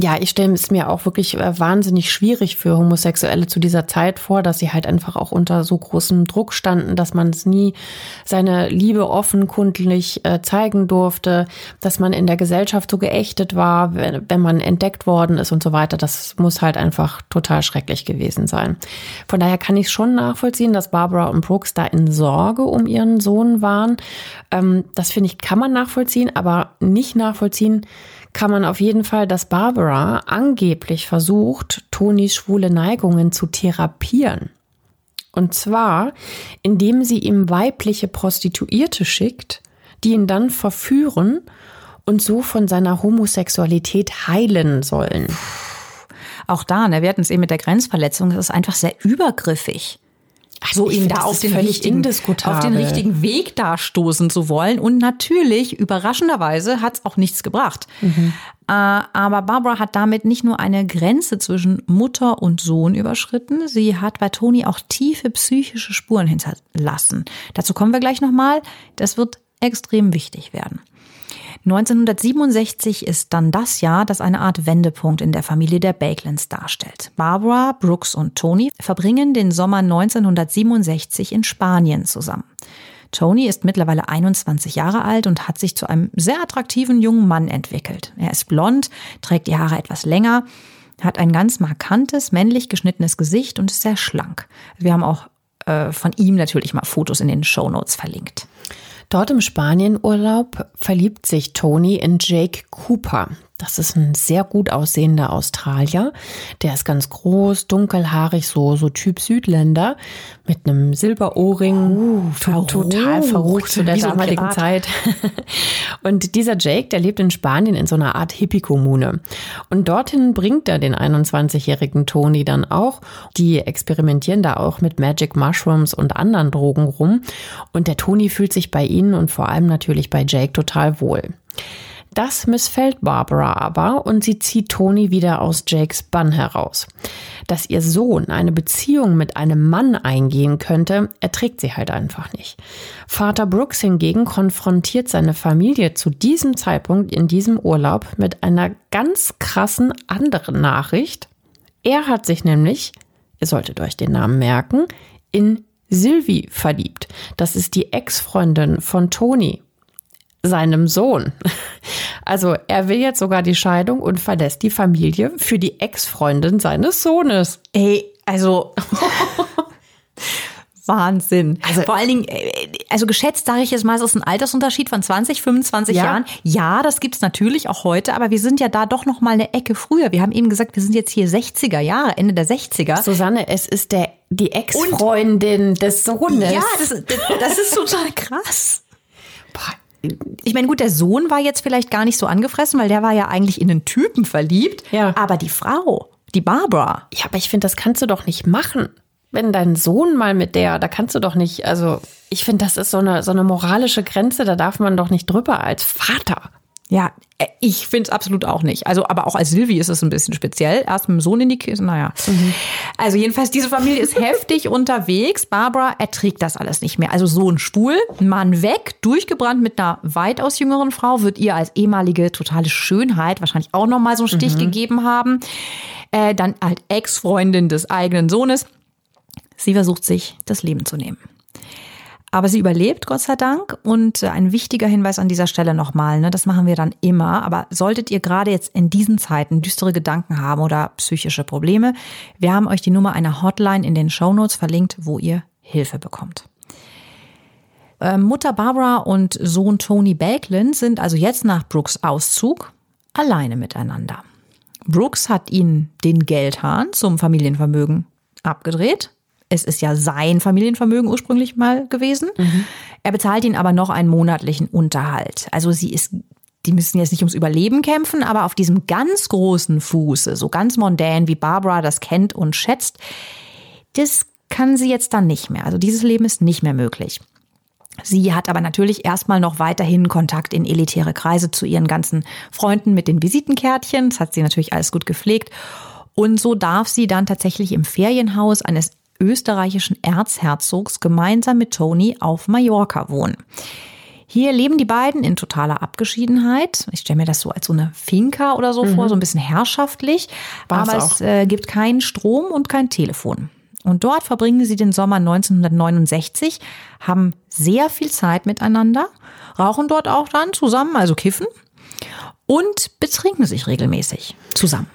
ja, ich stelle es mir auch wirklich äh, wahnsinnig schwierig für Homosexuelle zu dieser Zeit vor, dass sie halt einfach auch unter so großem Druck standen, dass man es nie seine Liebe offenkundlich äh, zeigen durfte, dass man in der Gesellschaft so geächtet war, wenn, man entdeckt worden ist und so weiter. Das muss halt einfach total schrecklich gewesen sein. Von daher kann ich schon nachvollziehen, dass Barbara und Brooks da in Sorge um ihren Sohn waren. Ähm, das finde ich, kann man nachvollziehen, aber nicht nachvollziehen, kann man auf jeden Fall, dass Barbara angeblich versucht, Tonis schwule Neigungen zu therapieren. Und zwar, indem sie ihm weibliche Prostituierte schickt, die ihn dann verführen und so von seiner Homosexualität heilen sollen. Auch da, ne, wir hatten es eben mit der Grenzverletzung, das ist einfach sehr übergriffig. So ihn da auf den, richtigen, auf den richtigen Weg da stoßen zu wollen. Und natürlich, überraschenderweise, hat es auch nichts gebracht. Mhm. Äh, aber Barbara hat damit nicht nur eine Grenze zwischen Mutter und Sohn überschritten, sie hat bei Toni auch tiefe psychische Spuren hinterlassen. Dazu kommen wir gleich nochmal. Das wird extrem wichtig werden. 1967 ist dann das Jahr, das eine Art Wendepunkt in der Familie der Bakelins darstellt. Barbara, Brooks und Tony verbringen den Sommer 1967 in Spanien zusammen. Tony ist mittlerweile 21 Jahre alt und hat sich zu einem sehr attraktiven jungen Mann entwickelt. Er ist blond, trägt die Haare etwas länger, hat ein ganz markantes, männlich geschnittenes Gesicht und ist sehr schlank. Wir haben auch äh, von ihm natürlich mal Fotos in den Show Notes verlinkt. Dort im Spanienurlaub verliebt sich Tony in Jake Cooper. Das ist ein sehr gut aussehender Australier. Der ist ganz groß, dunkelhaarig, so, so Typ Südländer, mit einem Silberohrring. Uh, verrucht. Total verrucht zu der damaligen Zeit. Und dieser Jake, der lebt in Spanien in so einer Art Hippie-Kommune. Und dorthin bringt er den 21-jährigen Tony dann auch. Die experimentieren da auch mit Magic Mushrooms und anderen Drogen rum. Und der Tony fühlt sich bei ihnen und vor allem natürlich bei Jake total wohl. Das missfällt Barbara aber und sie zieht Toni wieder aus Jakes Bann heraus. Dass ihr Sohn eine Beziehung mit einem Mann eingehen könnte, erträgt sie halt einfach nicht. Vater Brooks hingegen konfrontiert seine Familie zu diesem Zeitpunkt in diesem Urlaub mit einer ganz krassen anderen Nachricht. Er hat sich nämlich, ihr solltet euch den Namen merken, in Sylvie verliebt. Das ist die Ex-Freundin von Toni seinem Sohn. Also er will jetzt sogar die Scheidung und verlässt die Familie für die Ex-Freundin seines Sohnes. Ey, also Wahnsinn. Also, Vor allen Dingen, also geschätzt sage ich jetzt mal, es ist ein Altersunterschied von 20, 25 ja. Jahren. Ja, das gibt's natürlich auch heute, aber wir sind ja da doch noch mal eine Ecke früher. Wir haben eben gesagt, wir sind jetzt hier 60er Jahre, Ende der 60er. Susanne, es ist der die Ex-Freundin des Sohnes. Ja, das, das ist total krass. Boah, ich meine, gut, der Sohn war jetzt vielleicht gar nicht so angefressen, weil der war ja eigentlich in einen Typen verliebt. Ja. Aber die Frau, die Barbara. Ja, aber ich finde, das kannst du doch nicht machen. Wenn dein Sohn mal mit der, da kannst du doch nicht, also ich finde, das ist so eine, so eine moralische Grenze, da darf man doch nicht drüber als Vater. Ja, äh, ich finde es absolut auch nicht. Also, aber auch als Silvi ist es ein bisschen speziell. Erst mit dem Sohn in die Kiste, naja. Mhm. Also jedenfalls, diese Familie ist heftig unterwegs. Barbara erträgt das alles nicht mehr. Also Sohn schwul, Mann weg, durchgebrannt mit einer weitaus jüngeren Frau, wird ihr als ehemalige totale Schönheit wahrscheinlich auch nochmal so einen Stich mhm. gegeben haben. Äh, dann halt Ex-Freundin des eigenen Sohnes. Sie versucht sich das Leben zu nehmen. Aber sie überlebt, Gott sei Dank. Und ein wichtiger Hinweis an dieser Stelle nochmal, ne, das machen wir dann immer. Aber solltet ihr gerade jetzt in diesen Zeiten düstere Gedanken haben oder psychische Probleme, wir haben euch die Nummer einer Hotline in den Show Notes verlinkt, wo ihr Hilfe bekommt. Ähm, Mutter Barbara und Sohn Tony Bakelin sind also jetzt nach Brooks Auszug alleine miteinander. Brooks hat ihnen den Geldhahn zum Familienvermögen abgedreht es ist ja sein Familienvermögen ursprünglich mal gewesen. Mhm. Er bezahlt ihnen aber noch einen monatlichen Unterhalt. Also sie ist, die müssen jetzt nicht ums Überleben kämpfen, aber auf diesem ganz großen Fuße, so ganz mondän, wie Barbara das kennt und schätzt, das kann sie jetzt dann nicht mehr. Also dieses Leben ist nicht mehr möglich. Sie hat aber natürlich erstmal noch weiterhin Kontakt in elitäre Kreise zu ihren ganzen Freunden mit den Visitenkärtchen. Das hat sie natürlich alles gut gepflegt. Und so darf sie dann tatsächlich im Ferienhaus eines österreichischen Erzherzogs gemeinsam mit Tony auf Mallorca wohnen. Hier leben die beiden in totaler Abgeschiedenheit. Ich stelle mir das so als so eine Finca oder so mhm. vor, so ein bisschen herrschaftlich. War's aber auch. es äh, gibt keinen Strom und kein Telefon. Und dort verbringen sie den Sommer 1969, haben sehr viel Zeit miteinander, rauchen dort auch dann zusammen, also kiffen und betrinken sich regelmäßig zusammen.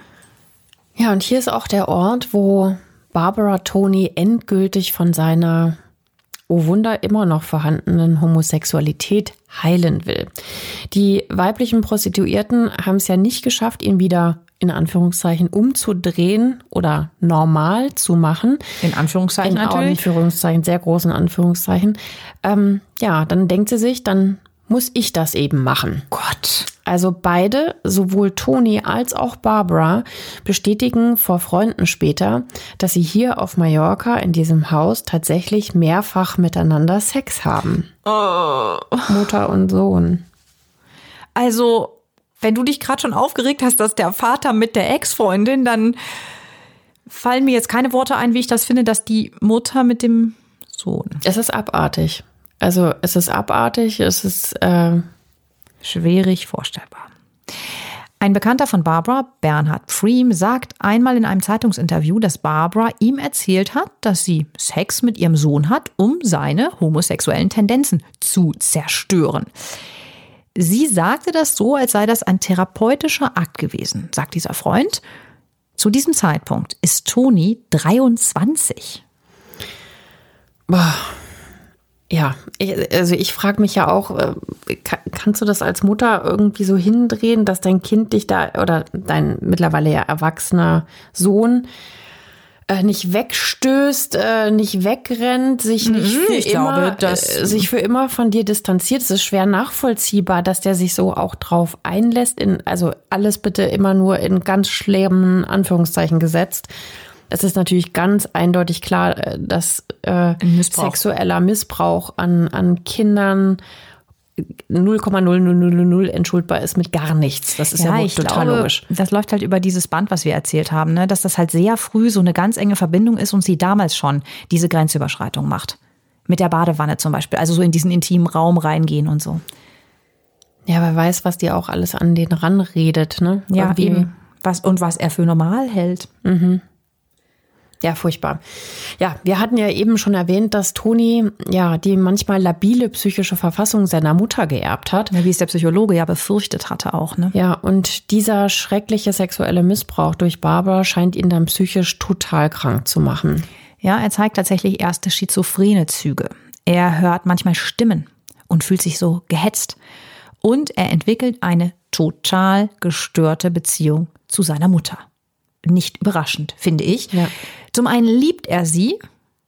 Ja, und hier ist auch der Ort, wo Barbara Tony endgültig von seiner, oh Wunder, immer noch vorhandenen Homosexualität heilen will. Die weiblichen Prostituierten haben es ja nicht geschafft, ihn wieder in Anführungszeichen umzudrehen oder normal zu machen. In Anführungszeichen in natürlich. Anführungszeichen, sehr großen Anführungszeichen. Ähm, ja, dann denkt sie sich, dann muss ich das eben machen. Gott. Also beide, sowohl Toni als auch Barbara, bestätigen vor Freunden später, dass sie hier auf Mallorca in diesem Haus tatsächlich mehrfach miteinander Sex haben. Oh. Mutter und Sohn. Also, wenn du dich gerade schon aufgeregt hast, dass der Vater mit der Ex-Freundin, dann fallen mir jetzt keine Worte ein, wie ich das finde, dass die Mutter mit dem Sohn. Es ist abartig. Also es ist abartig, es ist äh, Schwierig vorstellbar. Ein Bekannter von Barbara, Bernhard Freem, sagt einmal in einem Zeitungsinterview, dass Barbara ihm erzählt hat, dass sie Sex mit ihrem Sohn hat, um seine homosexuellen Tendenzen zu zerstören. Sie sagte das so, als sei das ein therapeutischer Akt gewesen, sagt dieser Freund. Zu diesem Zeitpunkt ist Toni 23. boah, ja, ich, also ich frage mich ja auch, äh, kann, kannst du das als Mutter irgendwie so hindrehen, dass dein Kind dich da oder dein mittlerweile ja erwachsener Sohn äh, nicht wegstößt, äh, nicht wegrennt, sich nicht Mhm, für ich immer, glaube, äh, sich für immer von dir distanziert. Es ist schwer nachvollziehbar, dass der sich so auch drauf einlässt. In, also alles bitte immer nur in ganz schlimmen Anführungszeichen gesetzt. Es ist natürlich ganz eindeutig klar, äh, dass äh, Missbrauch. sexueller Missbrauch an, an Kindern 0,0000 entschuldbar ist mit gar nichts. Das ist ja, wohl ich total glaube, logisch. das läuft halt über dieses Band, was wir erzählt haben, ne? dass das halt sehr früh so eine ganz enge Verbindung ist und sie damals schon diese Grenzüberschreitung macht. Mit der Badewanne zum Beispiel, also so in diesen intimen Raum reingehen und so. Ja, wer weiß, was dir auch alles an den ranredet, ne? Ja, Irgendwie- eben. Was, und was er für normal hält. Ja, furchtbar. Ja, wir hatten ja eben schon erwähnt, dass Toni ja die manchmal labile psychische Verfassung seiner Mutter geerbt hat. Ja, Wie es der Psychologe ja befürchtet hatte auch. Ne? Ja, und dieser schreckliche sexuelle Missbrauch durch Barbara scheint ihn dann psychisch total krank zu machen. Ja, er zeigt tatsächlich erste schizophrene Züge. Er hört manchmal Stimmen und fühlt sich so gehetzt. Und er entwickelt eine total gestörte Beziehung zu seiner Mutter. Nicht überraschend, finde ich. Ja. Zum einen liebt er sie,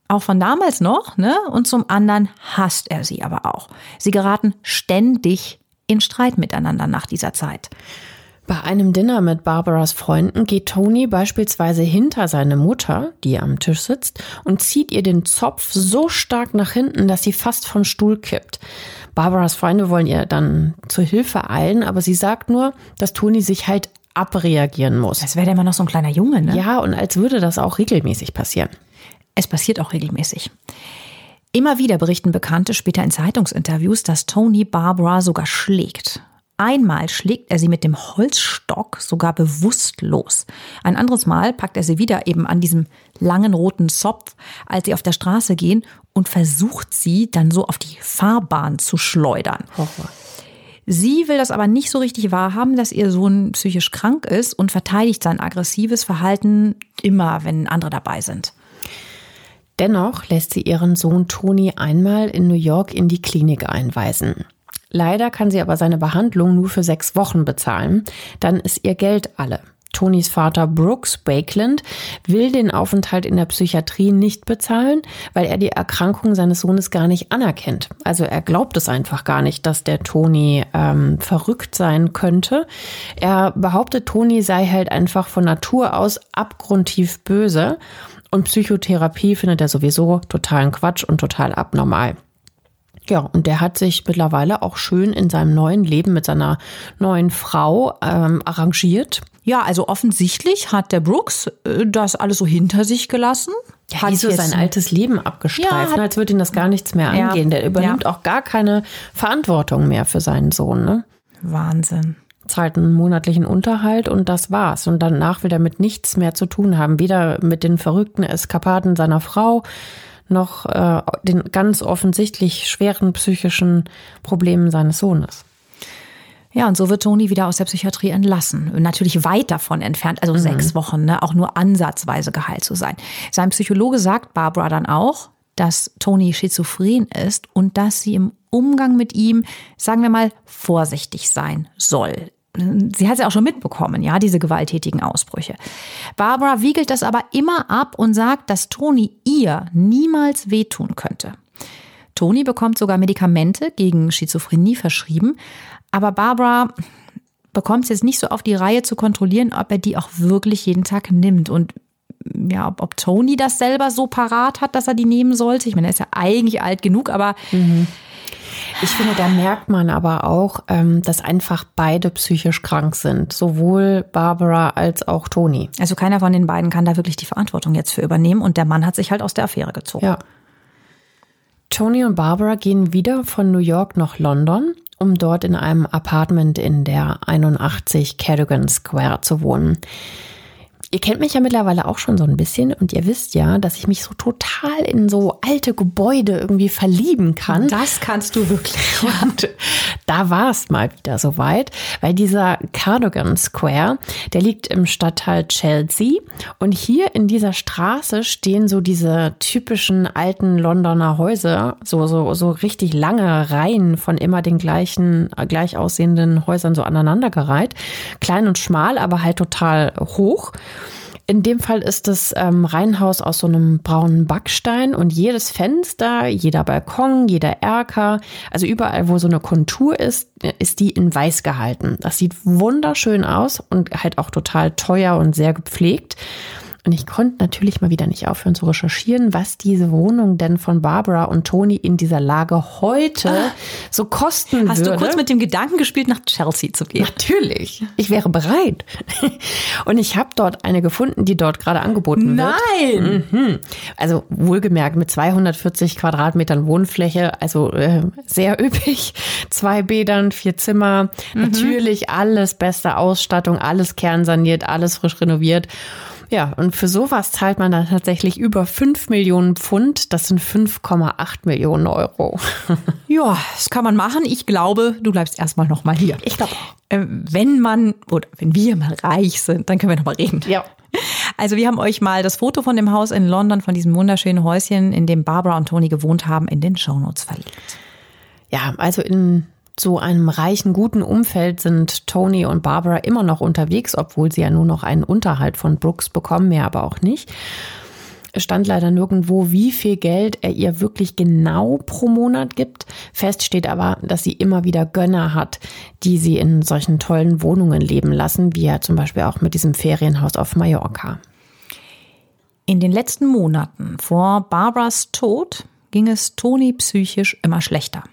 auch von damals noch, ne? Und zum anderen hasst er sie aber auch. Sie geraten ständig in Streit miteinander nach dieser Zeit. Bei einem Dinner mit Barbaras Freunden geht Tony beispielsweise hinter seine Mutter, die am Tisch sitzt, und zieht ihr den Zopf so stark nach hinten, dass sie fast vom Stuhl kippt. Barbaras Freunde wollen ihr dann zur Hilfe eilen, aber sie sagt nur, dass Tony sich halt abreagieren muss. Das wäre ja immer noch so ein kleiner Junge, ne? Ja, und als würde das auch regelmäßig passieren. Es passiert auch regelmäßig. Immer wieder berichten Bekannte später in Zeitungsinterviews, dass Tony Barbara sogar schlägt. Einmal schlägt er sie mit dem Holzstock sogar bewusstlos. Ein anderes Mal packt er sie wieder eben an diesem langen roten Zopf, als sie auf der Straße gehen und versucht sie dann so auf die Fahrbahn zu schleudern. Horror. Sie will das aber nicht so richtig wahrhaben, dass ihr Sohn psychisch krank ist und verteidigt sein aggressives Verhalten immer, wenn andere dabei sind. Dennoch lässt sie ihren Sohn Tony einmal in New York in die Klinik einweisen. Leider kann sie aber seine Behandlung nur für sechs Wochen bezahlen. Dann ist ihr Geld alle. Tonys Vater Brooks Bakeland will den Aufenthalt in der Psychiatrie nicht bezahlen, weil er die Erkrankung seines Sohnes gar nicht anerkennt. Also er glaubt es einfach gar nicht, dass der Tony ähm, verrückt sein könnte. Er behauptet, Tony sei halt einfach von Natur aus abgrundtief böse und Psychotherapie findet er sowieso totalen Quatsch und total abnormal. Ja, und der hat sich mittlerweile auch schön in seinem neuen Leben mit seiner neuen Frau ähm, arrangiert. Ja, also offensichtlich hat der Brooks äh, das alles so hinter sich gelassen. Ja, hat so sein altes Leben abgestreift, Ja, hat- ne, als würde ihn das gar nichts mehr Ja, angehen. Der übernimmt ja. auch gar keine Verantwortung mehr für seinen Sohn. Ne? Wahnsinn. Zahlt einen monatlichen Unterhalt und das war's. Und danach will er mit nichts mehr zu tun haben. Weder mit den verrückten Eskapaden seiner Frau noch äh, den ganz offensichtlich schweren psychischen Problemen seines Sohnes. Ja, und so wird Toni wieder aus der Psychiatrie entlassen. Natürlich weit davon entfernt, also sechs Wochen, ne, auch nur ansatzweise geheilt zu sein. Sein Psychologe sagt Barbara dann auch, dass Toni schizophren ist und dass sie im Umgang mit ihm, sagen wir mal, vorsichtig sein soll. Sie hat es ja auch schon mitbekommen, ja, diese gewalttätigen Ausbrüche. Barbara wiegelt das aber immer ab und sagt, dass Toni ihr niemals wehtun könnte. Tony bekommt sogar Medikamente gegen Schizophrenie verschrieben. Aber Barbara bekommt es jetzt nicht so auf die Reihe zu kontrollieren, ob er die auch wirklich jeden Tag nimmt. Und ja, ob, ob Tony das selber so parat hat, dass er die nehmen sollte. Ich meine, er ist ja eigentlich alt genug, aber. Mhm. Ich finde, da merkt man aber auch, ähm, dass einfach beide psychisch krank sind. Sowohl Barbara als auch Tony. Also keiner von den beiden kann da wirklich die Verantwortung jetzt für übernehmen und der Mann hat sich halt aus der Affäre gezogen. Ja. Tony und Barbara gehen wieder von New York nach London, um dort in einem Apartment in der 81 Cadogan Square zu wohnen. Ihr kennt mich ja mittlerweile auch schon so ein bisschen und ihr wisst ja, dass ich mich so total in so alte Gebäude irgendwie verlieben kann. Das kannst du wirklich. Und da war es mal wieder soweit, weil dieser Cardigan Square, der liegt im Stadtteil Chelsea und hier in dieser Straße stehen so diese typischen alten Londoner Häuser, so so so richtig lange Reihen von immer den gleichen gleich aussehenden Häusern so aneinandergereiht, klein und schmal, aber halt total hoch. In dem Fall ist das ähm, Reihenhaus aus so einem braunen Backstein und jedes Fenster, jeder Balkon, jeder Erker, also überall, wo so eine Kontur ist, ist die in weiß gehalten. Das sieht wunderschön aus und halt auch total teuer und sehr gepflegt. Und ich konnte natürlich mal wieder nicht aufhören zu recherchieren, was diese Wohnung denn von Barbara und Tony in dieser Lage heute ah, so kosten hast würde. Hast du kurz mit dem Gedanken gespielt, nach Chelsea zu gehen? Natürlich. Ich wäre bereit. Und ich habe dort eine gefunden, die dort gerade angeboten wird. Nein! Mhm. Also wohlgemerkt mit 240 Quadratmetern Wohnfläche, also äh, sehr üppig. Zwei Bädern, vier Zimmer. Mhm. Natürlich alles beste Ausstattung, alles kernsaniert, alles frisch renoviert. Ja, und für sowas zahlt man dann tatsächlich über 5 Millionen Pfund. Das sind 5,8 Millionen Euro. ja, das kann man machen. Ich glaube, du bleibst erstmal nochmal hier. Ich glaube äh, Wenn man oder wenn wir mal reich sind, dann können wir nochmal reden. Ja. Also wir haben euch mal das Foto von dem Haus in London, von diesem wunderschönen Häuschen, in dem Barbara und Tony gewohnt haben, in den Shownotes verlegt. Ja, also in so einem reichen, guten Umfeld sind Tony und Barbara immer noch unterwegs, obwohl sie ja nur noch einen Unterhalt von Brooks bekommen, mehr aber auch nicht. Es stand leider nirgendwo, wie viel Geld er ihr wirklich genau pro Monat gibt. Fest steht aber, dass sie immer wieder Gönner hat, die sie in solchen tollen Wohnungen leben lassen, wie ja zum Beispiel auch mit diesem Ferienhaus auf Mallorca. In den letzten Monaten vor Barbaras Tod ging es Toni psychisch immer schlechter.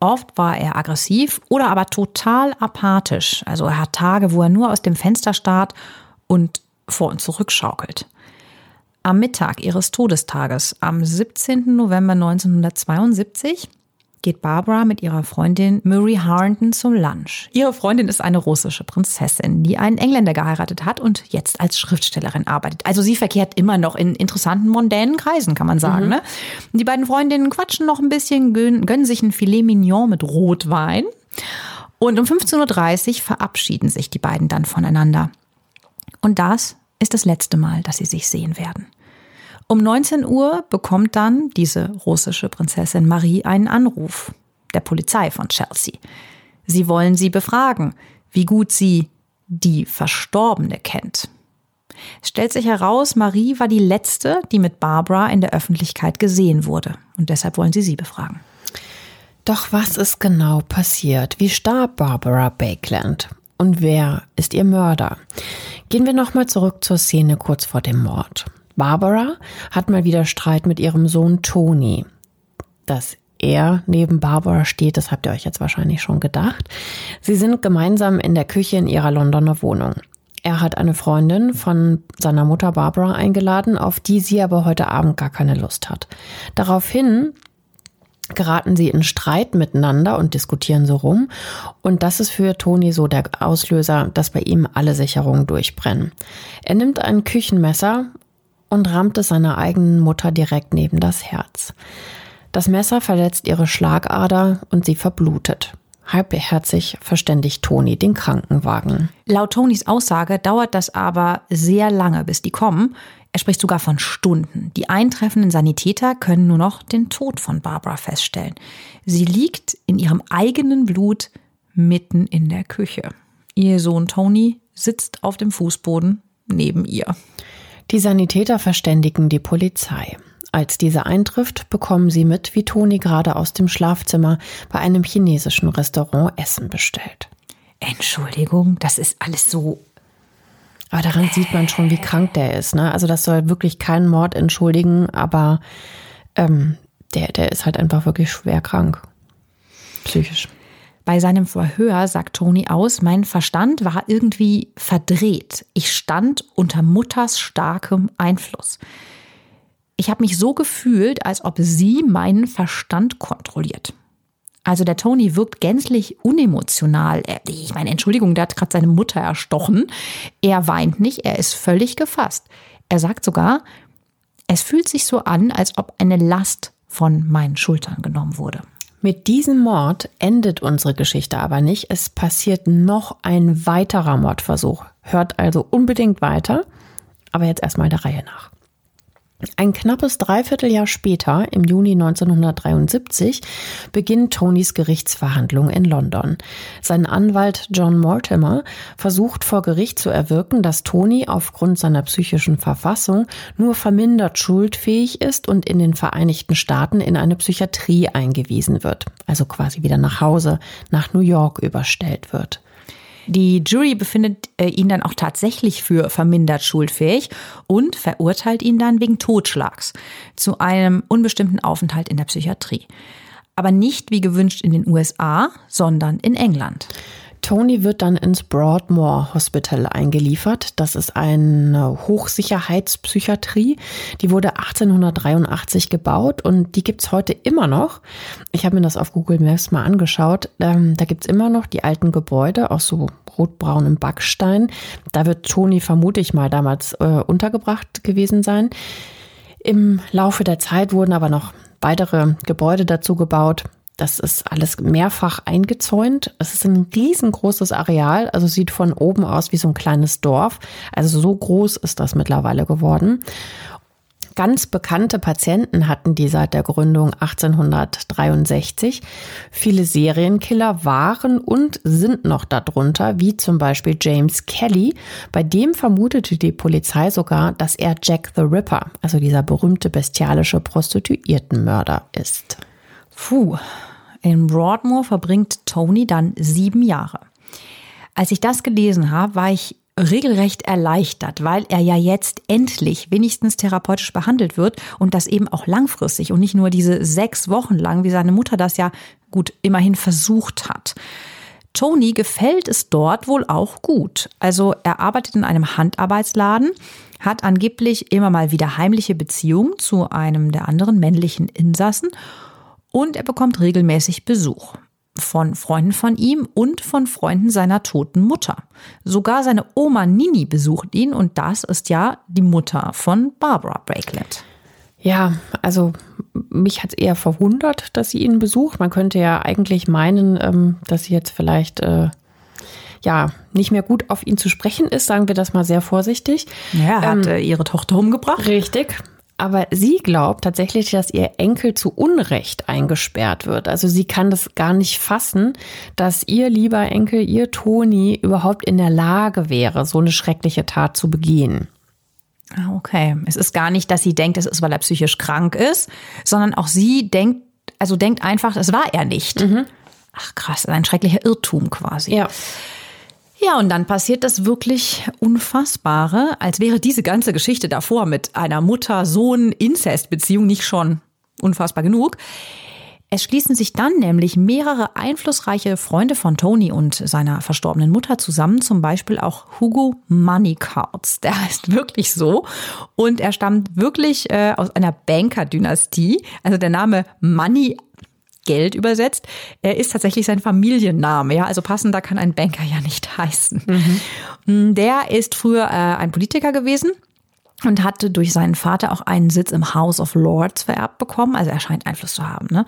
Oft war er aggressiv oder aber total apathisch. Also er hat Tage, wo er nur aus dem Fenster starrt und vor und zurück schaukelt. Am Mittag ihres Todestages, am 17. November 1972, geht Barbara mit ihrer Freundin Murray Harrington zum Lunch. Ihre Freundin ist eine russische Prinzessin, die einen Engländer geheiratet hat und jetzt als Schriftstellerin arbeitet. Also sie verkehrt immer noch in interessanten, mondänen Kreisen, kann man sagen. Mhm. Ne? Die beiden Freundinnen quatschen noch ein bisschen, gönnen, gönnen sich ein Filet Mignon mit Rotwein. Und um 15.30 Uhr verabschieden sich die beiden dann voneinander. Und das ist das letzte Mal, dass sie sich sehen werden. Um 19 Uhr bekommt dann diese russische Prinzessin Marie einen Anruf der Polizei von Chelsea. Sie wollen sie befragen, wie gut sie die Verstorbene kennt. Es stellt sich heraus, Marie war die letzte, die mit Barbara in der Öffentlichkeit gesehen wurde. Und deshalb wollen sie sie befragen. Doch was ist genau passiert? Wie starb Barbara Bakeland? Und wer ist ihr Mörder? Gehen wir nochmal zurück zur Szene kurz vor dem Mord. Barbara hat mal wieder Streit mit ihrem Sohn Tony. Dass er neben Barbara steht, das habt ihr euch jetzt wahrscheinlich schon gedacht. Sie sind gemeinsam in der Küche in ihrer Londoner Wohnung. Er hat eine Freundin von seiner Mutter Barbara eingeladen, auf die sie aber heute Abend gar keine Lust hat. Daraufhin geraten sie in Streit miteinander und diskutieren so rum. Und das ist für Toni so der Auslöser, dass bei ihm alle Sicherungen durchbrennen. Er nimmt ein Küchenmesser und rammt es seiner eigenen Mutter direkt neben das Herz. Das Messer verletzt ihre Schlagader und sie verblutet. Halbherzig verständigt Toni den Krankenwagen. Laut Tonis Aussage dauert das aber sehr lange, bis die kommen. Er spricht sogar von Stunden. Die eintreffenden Sanitäter können nur noch den Tod von Barbara feststellen. Sie liegt in ihrem eigenen Blut mitten in der Küche. Ihr Sohn Tony sitzt auf dem Fußboden neben ihr. Die Sanitäter verständigen die Polizei. Als diese eintrifft, bekommen sie mit, wie Toni gerade aus dem Schlafzimmer bei einem chinesischen Restaurant Essen bestellt. Entschuldigung, das ist alles so. Aber daran sieht man schon, wie krank der ist. Ne? Also das soll wirklich keinen Mord entschuldigen, aber ähm, der, der ist halt einfach wirklich schwer krank. Psychisch. Bei seinem Verhör sagt Toni aus, mein Verstand war irgendwie verdreht. Ich stand unter Mutters starkem Einfluss. Ich habe mich so gefühlt, als ob sie meinen Verstand kontrolliert. Also der Tony wirkt gänzlich unemotional. Ich meine, Entschuldigung, der hat gerade seine Mutter erstochen. Er weint nicht, er ist völlig gefasst. Er sagt sogar, es fühlt sich so an, als ob eine Last von meinen Schultern genommen wurde. Mit diesem Mord endet unsere Geschichte aber nicht. Es passiert noch ein weiterer Mordversuch. Hört also unbedingt weiter, aber jetzt erstmal der Reihe nach. Ein knappes Dreivierteljahr später, im Juni 1973, beginnt Tonys Gerichtsverhandlung in London. Sein Anwalt John Mortimer versucht vor Gericht zu erwirken, dass Tony aufgrund seiner psychischen Verfassung nur vermindert schuldfähig ist und in den Vereinigten Staaten in eine Psychiatrie eingewiesen wird, also quasi wieder nach Hause, nach New York überstellt wird. Die Jury befindet äh, ihn dann auch tatsächlich für vermindert schuldfähig und verurteilt ihn dann wegen Totschlags zu einem unbestimmten Aufenthalt in der Psychiatrie. Aber nicht wie gewünscht in den USA, sondern in England. Tony wird dann ins Broadmoor Hospital eingeliefert. Das ist eine Hochsicherheitspsychiatrie. Die wurde 1883 gebaut und die gibt's heute immer noch. Ich habe mir das auf Google Maps mal angeschaut. Ähm, da gibt's immer noch die alten Gebäude aus so rotbraunem Backstein. Da wird Tony vermute ich mal damals äh, untergebracht gewesen sein. Im Laufe der Zeit wurden aber noch weitere Gebäude dazu gebaut. Das ist alles mehrfach eingezäunt. Es ist ein riesengroßes Areal, also sieht von oben aus wie so ein kleines Dorf. Also so groß ist das mittlerweile geworden. Ganz bekannte Patienten hatten die seit der Gründung 1863. Viele Serienkiller waren und sind noch darunter, wie zum Beispiel James Kelly. Bei dem vermutete die Polizei sogar, dass er Jack the Ripper, also dieser berühmte bestialische Prostituiertenmörder ist. Puh, in Broadmoor verbringt Tony dann sieben Jahre. Als ich das gelesen habe, war ich regelrecht erleichtert, weil er ja jetzt endlich wenigstens therapeutisch behandelt wird und das eben auch langfristig und nicht nur diese sechs Wochen lang, wie seine Mutter das ja gut immerhin versucht hat. Tony gefällt es dort wohl auch gut. Also er arbeitet in einem Handarbeitsladen, hat angeblich immer mal wieder heimliche Beziehungen zu einem der anderen männlichen Insassen und er bekommt regelmäßig Besuch von Freunden von ihm und von Freunden seiner toten Mutter. Sogar seine Oma Nini besucht ihn und das ist ja die Mutter von Barbara Brakeland. Ja, also mich hat es eher verwundert, dass sie ihn besucht. Man könnte ja eigentlich meinen, ähm, dass sie jetzt vielleicht äh, ja nicht mehr gut auf ihn zu sprechen ist, sagen wir das mal sehr vorsichtig. Ja, er hat ähm, ihre Tochter umgebracht. Richtig. Aber sie glaubt tatsächlich, dass ihr Enkel zu Unrecht eingesperrt wird. Also sie kann das gar nicht fassen, dass ihr lieber Enkel, ihr Toni, überhaupt in der Lage wäre, so eine schreckliche Tat zu begehen. Ah, okay. Es ist gar nicht, dass sie denkt, es ist, weil er psychisch krank ist, sondern auch sie denkt, also denkt einfach, es war er nicht. Mhm. Ach krass, ein schrecklicher Irrtum quasi. Ja. Ja, und dann passiert das wirklich Unfassbare, als wäre diese ganze Geschichte davor mit einer Mutter-Sohn-Inzest-Beziehung nicht schon unfassbar genug. Es schließen sich dann nämlich mehrere einflussreiche Freunde von Tony und seiner verstorbenen Mutter zusammen, zum Beispiel auch Hugo Moneycards. Der heißt wirklich so und er stammt wirklich äh, aus einer Banker-Dynastie. Also der Name Money Geld übersetzt. Er ist tatsächlich sein Familienname. Ja, also passender kann ein Banker ja nicht heißen. Mhm. Der ist früher äh, ein Politiker gewesen und hatte durch seinen Vater auch einen Sitz im House of Lords vererbt bekommen. Also er scheint Einfluss zu haben. Ne?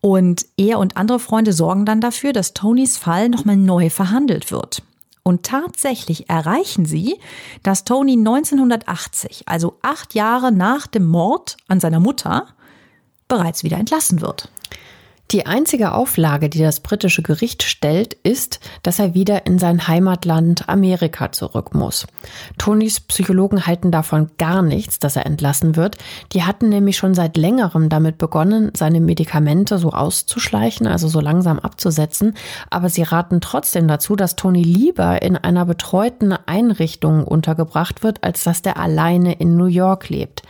Und er und andere Freunde sorgen dann dafür, dass Tonys Fall nochmal neu verhandelt wird. Und tatsächlich erreichen sie, dass Tony 1980, also acht Jahre nach dem Mord an seiner Mutter, bereits wieder entlassen wird. Die einzige Auflage, die das britische Gericht stellt, ist, dass er wieder in sein Heimatland Amerika zurück muss. Tonys Psychologen halten davon gar nichts, dass er entlassen wird. Die hatten nämlich schon seit längerem damit begonnen, seine Medikamente so auszuschleichen, also so langsam abzusetzen. Aber sie raten trotzdem dazu, dass Tony lieber in einer betreuten Einrichtung untergebracht wird, als dass der alleine in New York lebt.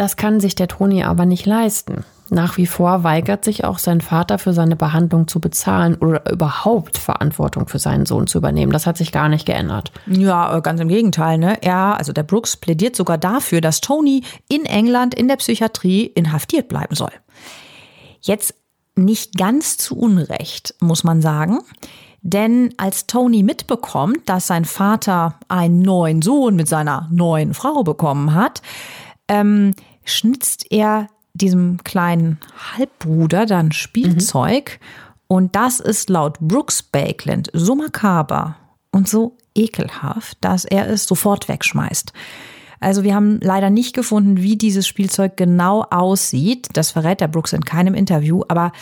Das kann sich der Tony aber nicht leisten. Nach wie vor weigert sich auch sein Vater für seine Behandlung zu bezahlen oder überhaupt Verantwortung für seinen Sohn zu übernehmen. Das hat sich gar nicht geändert. Ja, äh, ganz im Gegenteil. Ne? Er, also der Brooks, plädiert sogar dafür, dass Tony in England in der Psychiatrie inhaftiert bleiben soll. Jetzt nicht ganz zu Unrecht, muss man sagen. Denn als Tony mitbekommt, dass sein Vater einen neuen Sohn mit seiner neuen Frau bekommen hat, ähm, schnitzt er diesem kleinen Halbbruder dann Spielzeug. Mhm. Und das ist laut Brooks Bakeland so makaber und so ekelhaft, dass er es sofort wegschmeißt. Also wir haben leider nicht gefunden, wie dieses Spielzeug genau aussieht. Das verrät der Brooks in keinem Interview, aber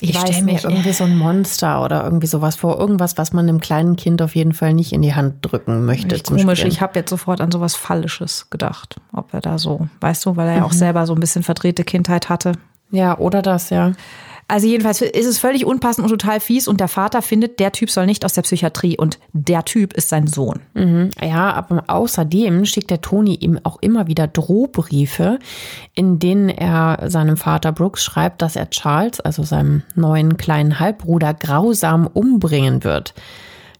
ich stelle mir irgendwie so ein Monster oder irgendwie sowas vor. Irgendwas, was man einem kleinen Kind auf jeden Fall nicht in die Hand drücken möchte. Komisch, Spielen. ich habe jetzt sofort an sowas Fallisches gedacht. Ob er da so, weißt du, weil er ja mhm. auch selber so ein bisschen verdrehte Kindheit hatte. Ja, oder das, ja. Also jedenfalls ist es völlig unpassend und total fies und der Vater findet, der Typ soll nicht aus der Psychiatrie und der Typ ist sein Sohn. Mhm. Ja, aber außerdem schickt der Toni ihm auch immer wieder Drohbriefe, in denen er seinem Vater Brooks schreibt, dass er Charles, also seinem neuen kleinen Halbbruder, grausam umbringen wird.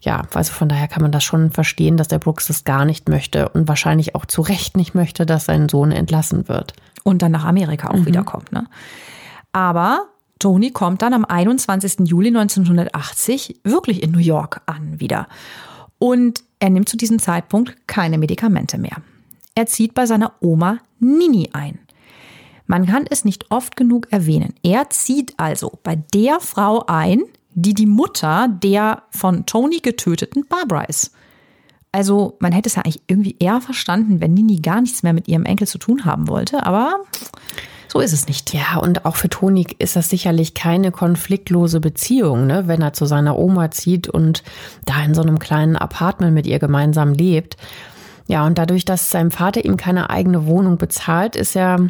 Ja, also von daher kann man das schon verstehen, dass der Brooks das gar nicht möchte und wahrscheinlich auch zu Recht nicht möchte, dass sein Sohn entlassen wird. Und dann nach Amerika auch mhm. wiederkommt. Ne? Aber Tony kommt dann am 21. Juli 1980 wirklich in New York an wieder. Und er nimmt zu diesem Zeitpunkt keine Medikamente mehr. Er zieht bei seiner Oma Nini ein. Man kann es nicht oft genug erwähnen. Er zieht also bei der Frau ein, die die Mutter der von Tony getöteten Barbara ist. Also man hätte es ja eigentlich irgendwie eher verstanden, wenn Nini gar nichts mehr mit ihrem Enkel zu tun haben wollte, aber so ist es nicht. Ja, und auch für Toni ist das sicherlich keine konfliktlose Beziehung, ne? wenn er zu seiner Oma zieht und da in so einem kleinen Apartment mit ihr gemeinsam lebt. Ja, und dadurch, dass sein Vater ihm keine eigene Wohnung bezahlt, ist er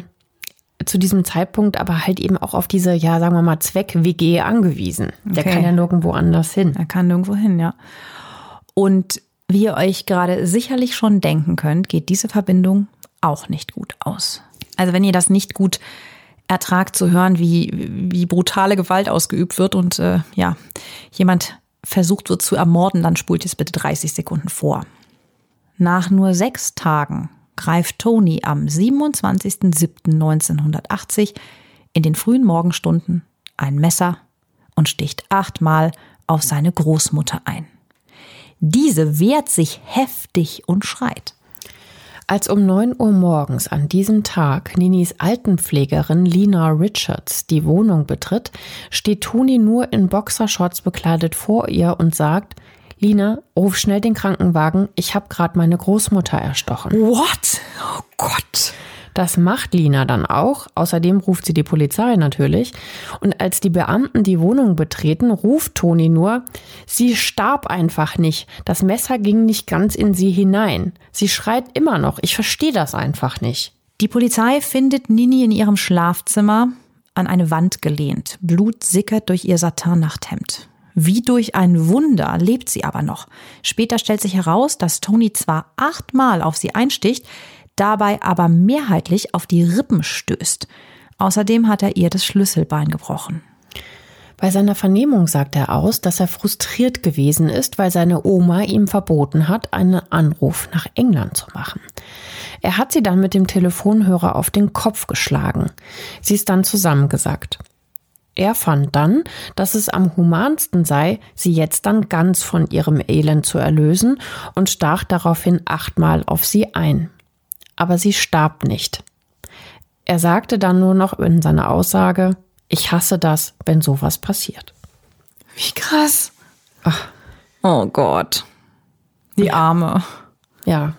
zu diesem Zeitpunkt aber halt eben auch auf diese, ja, sagen wir mal, Zweck-WG angewiesen. Der okay. kann ja nirgendwo anders hin. Er kann nirgendwo hin, ja. Und wie ihr euch gerade sicherlich schon denken könnt, geht diese Verbindung auch nicht gut aus. Also wenn ihr das nicht gut ertragt zu hören, wie, wie brutale Gewalt ausgeübt wird und äh, ja, jemand versucht wird zu ermorden, dann spult es bitte 30 Sekunden vor. Nach nur sechs Tagen greift Tony am 27.07.1980 in den frühen Morgenstunden ein Messer und sticht achtmal auf seine Großmutter ein. Diese wehrt sich heftig und schreit. Als um 9 Uhr morgens an diesem Tag Ninis Altenpflegerin Lina Richards die Wohnung betritt, steht Toni nur in Boxershorts bekleidet vor ihr und sagt, Lina, ruf schnell den Krankenwagen, ich habe gerade meine Großmutter erstochen. What? Oh Gott. Das macht Lina dann auch. Außerdem ruft sie die Polizei natürlich. Und als die Beamten die Wohnung betreten, ruft Toni nur, sie starb einfach nicht. Das Messer ging nicht ganz in sie hinein. Sie schreit immer noch. Ich verstehe das einfach nicht. Die Polizei findet Nini in ihrem Schlafzimmer an eine Wand gelehnt. Blut sickert durch ihr Satin-Nachthemd. Wie durch ein Wunder lebt sie aber noch. Später stellt sich heraus, dass Toni zwar achtmal auf sie einsticht, dabei aber mehrheitlich auf die Rippen stößt. Außerdem hat er ihr das Schlüsselbein gebrochen. Bei seiner Vernehmung sagt er aus, dass er frustriert gewesen ist, weil seine Oma ihm verboten hat, einen Anruf nach England zu machen. Er hat sie dann mit dem Telefonhörer auf den Kopf geschlagen. Sie ist dann zusammengesackt. Er fand dann, dass es am humansten sei, sie jetzt dann ganz von ihrem Elend zu erlösen und stach daraufhin achtmal auf sie ein aber sie starb nicht. Er sagte dann nur noch in seiner Aussage, ich hasse das, wenn sowas passiert. Wie krass. Ach. Oh Gott. Die Arme. Ja.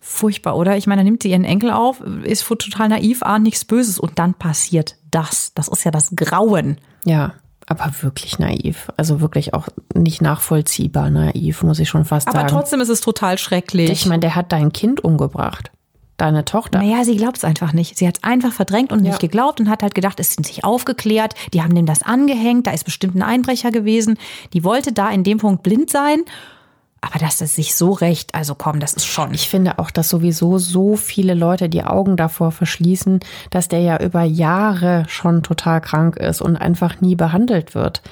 Furchtbar, oder? Ich meine, da nimmt sie ihren Enkel auf, ist total naiv, ahnt nichts Böses und dann passiert das. Das ist ja das Grauen. Ja, aber wirklich naiv. Also wirklich auch nicht nachvollziehbar naiv, muss ich schon fast Aber sagen. trotzdem ist es total schrecklich. ich meine, der hat dein Kind umgebracht. Deine Tochter. Naja, sie glaubt es einfach nicht. Sie hat es einfach verdrängt und Ja. nicht geglaubt und hat halt gedacht, es sind sich aufgeklärt. Die haben dem das angehängt, da ist bestimmt ein Einbrecher gewesen. Die wollte da in dem Punkt blind sein. Aber dass es sich so recht, also komm, das ist schon. Ich finde auch, dass sowieso so viele Leute die Augen davor verschließen, dass der ja über Jahre schon total krank ist und einfach nie behandelt wird.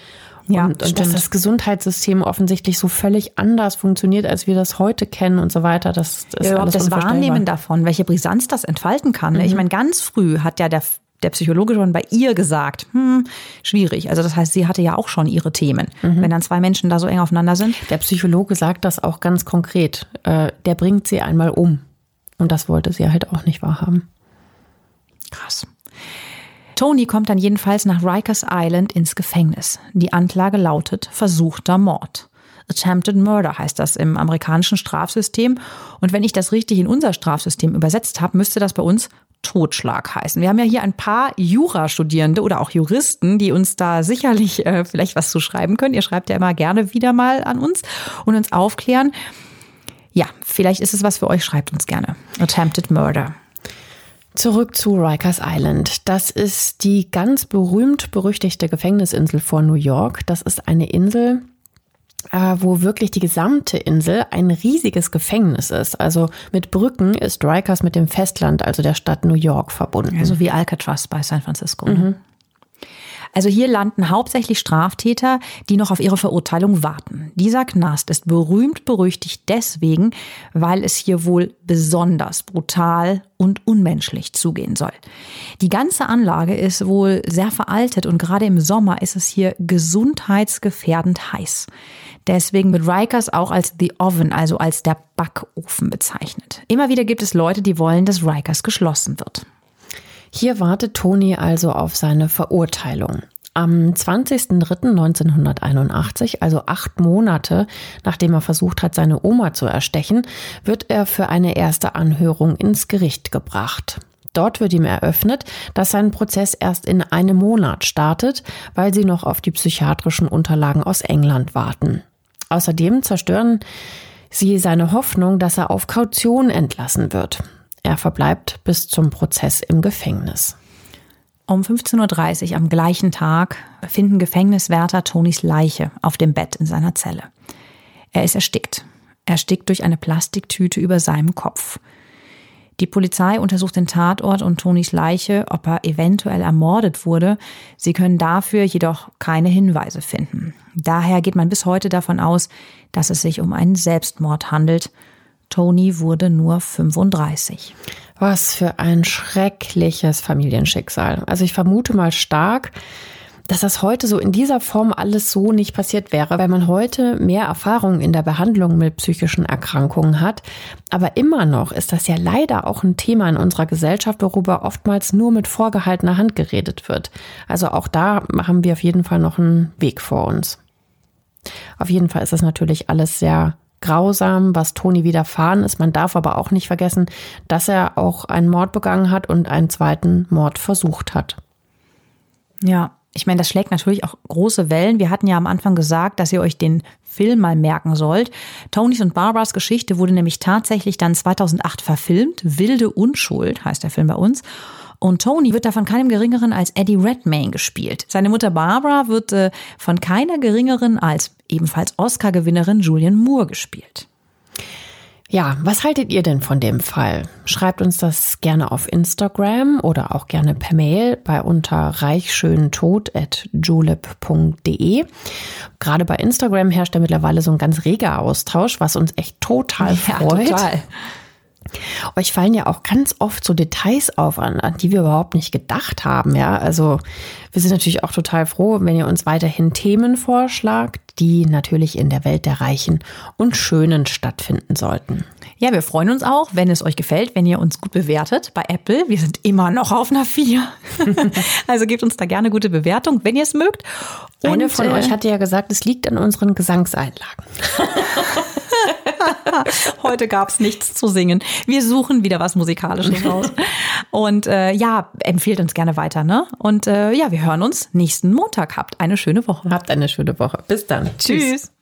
Ja, und, und dass das Gesundheitssystem offensichtlich so völlig anders funktioniert, als wir das heute kennen und so weiter. Das, ist überhaupt alles das. Wahrnehmen davon, welche Brisanz das entfalten kann. ne? Ich meine, ganz früh hat ja der, der Psychologe schon bei ihr gesagt, hm, schwierig. Also das heißt, sie hatte ja auch schon ihre Themen. Wenn dann zwei Menschen da so eng aufeinander sind. Der Psychologe sagt das auch ganz konkret. Äh, der bringt sie einmal um. Und das wollte sie halt auch nicht wahrhaben. Krass. Tony kommt dann jedenfalls nach Rikers Island ins Gefängnis. Die Anklage lautet versuchter Mord. Attempted Murder heißt das im amerikanischen Strafsystem. Und wenn ich das richtig in unser Strafsystem übersetzt habe, müsste das bei uns Totschlag heißen. Wir haben ja hier ein paar Jurastudierende oder auch Juristen, die uns da sicherlich äh, vielleicht was zu schreiben können. Ihr schreibt ja immer gerne wieder mal an uns und uns aufklären. Ja, vielleicht ist es was für euch. Schreibt uns gerne. Attempted Murder. Zurück zu Rikers Island. Das ist die ganz berühmt-berüchtigte Gefängnisinsel vor New York. Das ist eine Insel, äh, wo wirklich die gesamte Insel ein riesiges Gefängnis ist. Also mit Brücken ist Rikers mit dem Festland, also der Stadt New York, verbunden. Also wie Alcatraz bei San Francisco. ne? Also hier landen hauptsächlich Straftäter, die noch auf ihre Verurteilung warten. Dieser Knast ist berühmt berüchtigt deswegen, weil es hier wohl besonders brutal und unmenschlich zugehen soll. Die ganze Anlage ist wohl sehr veraltet und gerade im Sommer ist es hier gesundheitsgefährdend heiß. Deswegen wird Rikers auch als The Oven, also als der Backofen bezeichnet. Immer wieder gibt es Leute, die wollen, dass Rikers geschlossen wird. Hier wartet Tony also auf seine Verurteilung. Am 20.03.1981, also acht Monate nachdem er versucht hat, seine Oma zu erstechen, wird er für eine erste Anhörung ins Gericht gebracht. Dort wird ihm eröffnet, dass sein Prozess erst in einem Monat startet, weil sie noch auf die psychiatrischen Unterlagen aus England warten. Außerdem zerstören sie seine Hoffnung, dass er auf Kaution entlassen wird. Er verbleibt bis zum Prozess im Gefängnis. Um 15.30 Uhr am gleichen Tag finden Gefängniswärter Tonys Leiche auf dem Bett in seiner Zelle. Er ist erstickt. Erstickt durch eine Plastiktüte über seinem Kopf. Die Polizei untersucht den Tatort und Tonys Leiche, ob er eventuell ermordet wurde. Sie können dafür jedoch keine Hinweise finden. Daher geht man bis heute davon aus, dass es sich um einen Selbstmord handelt. Tony wurde nur 35. Was für ein schreckliches Familienschicksal. Also ich vermute mal stark, dass das heute so in dieser Form alles so nicht passiert wäre, weil man heute mehr Erfahrung in der Behandlung mit psychischen Erkrankungen hat. Aber immer noch ist das ja leider auch ein Thema in unserer Gesellschaft, worüber oftmals nur mit vorgehaltener Hand geredet wird. Also auch da haben wir auf jeden Fall noch einen Weg vor uns. Auf jeden Fall ist das natürlich alles sehr grausam, was Toni widerfahren ist. Man darf aber auch nicht vergessen, dass er auch einen Mord begangen hat und einen zweiten Mord versucht hat. Ja, ich meine, das schlägt natürlich auch große Wellen. Wir hatten ja am Anfang gesagt, dass ihr euch den Film mal merken sollt. Tonys und Barbaras Geschichte wurde nämlich tatsächlich dann 2008 verfilmt. Wilde Unschuld heißt der Film bei uns. Und Tony wird da von keinem Geringeren als Eddie Redmayne gespielt. Seine Mutter Barbara wird äh, von keiner Geringeren als ebenfalls Oscar-Gewinnerin Julian Moore gespielt. Ja, was haltet ihr denn von dem Fall? Schreibt uns das gerne auf Instagram oder auch gerne per Mail bei unter reichschöntod.julep.de. Gerade bei Instagram herrscht ja mittlerweile so ein ganz reger Austausch, was uns echt total freut. Euch fallen ja auch ganz oft so Details auf, an, an die wir überhaupt nicht gedacht haben. Ja, also wir sind natürlich auch total froh, wenn ihr uns weiterhin Themen vorschlagt, die natürlich in der Welt der Reichen und Schönen stattfinden sollten. Ja, wir freuen uns auch, wenn es euch gefällt, wenn ihr uns gut bewertet bei Apple. Wir sind immer noch auf einer 4. also gebt uns da gerne gute Bewertung, wenn ihr es mögt. Und Eine von äh, euch hatte ja gesagt, es liegt an unseren Gesangseinlagen. Heute gab es nichts zu singen. Wir suchen wieder was Musikalisches raus. Und äh, ja, empfiehlt uns gerne weiter, ne? Und äh, ja, wir hören uns nächsten Montag. Habt eine schöne Woche. Habt eine schöne Woche. Bis dann. Tschüss. Tschüss.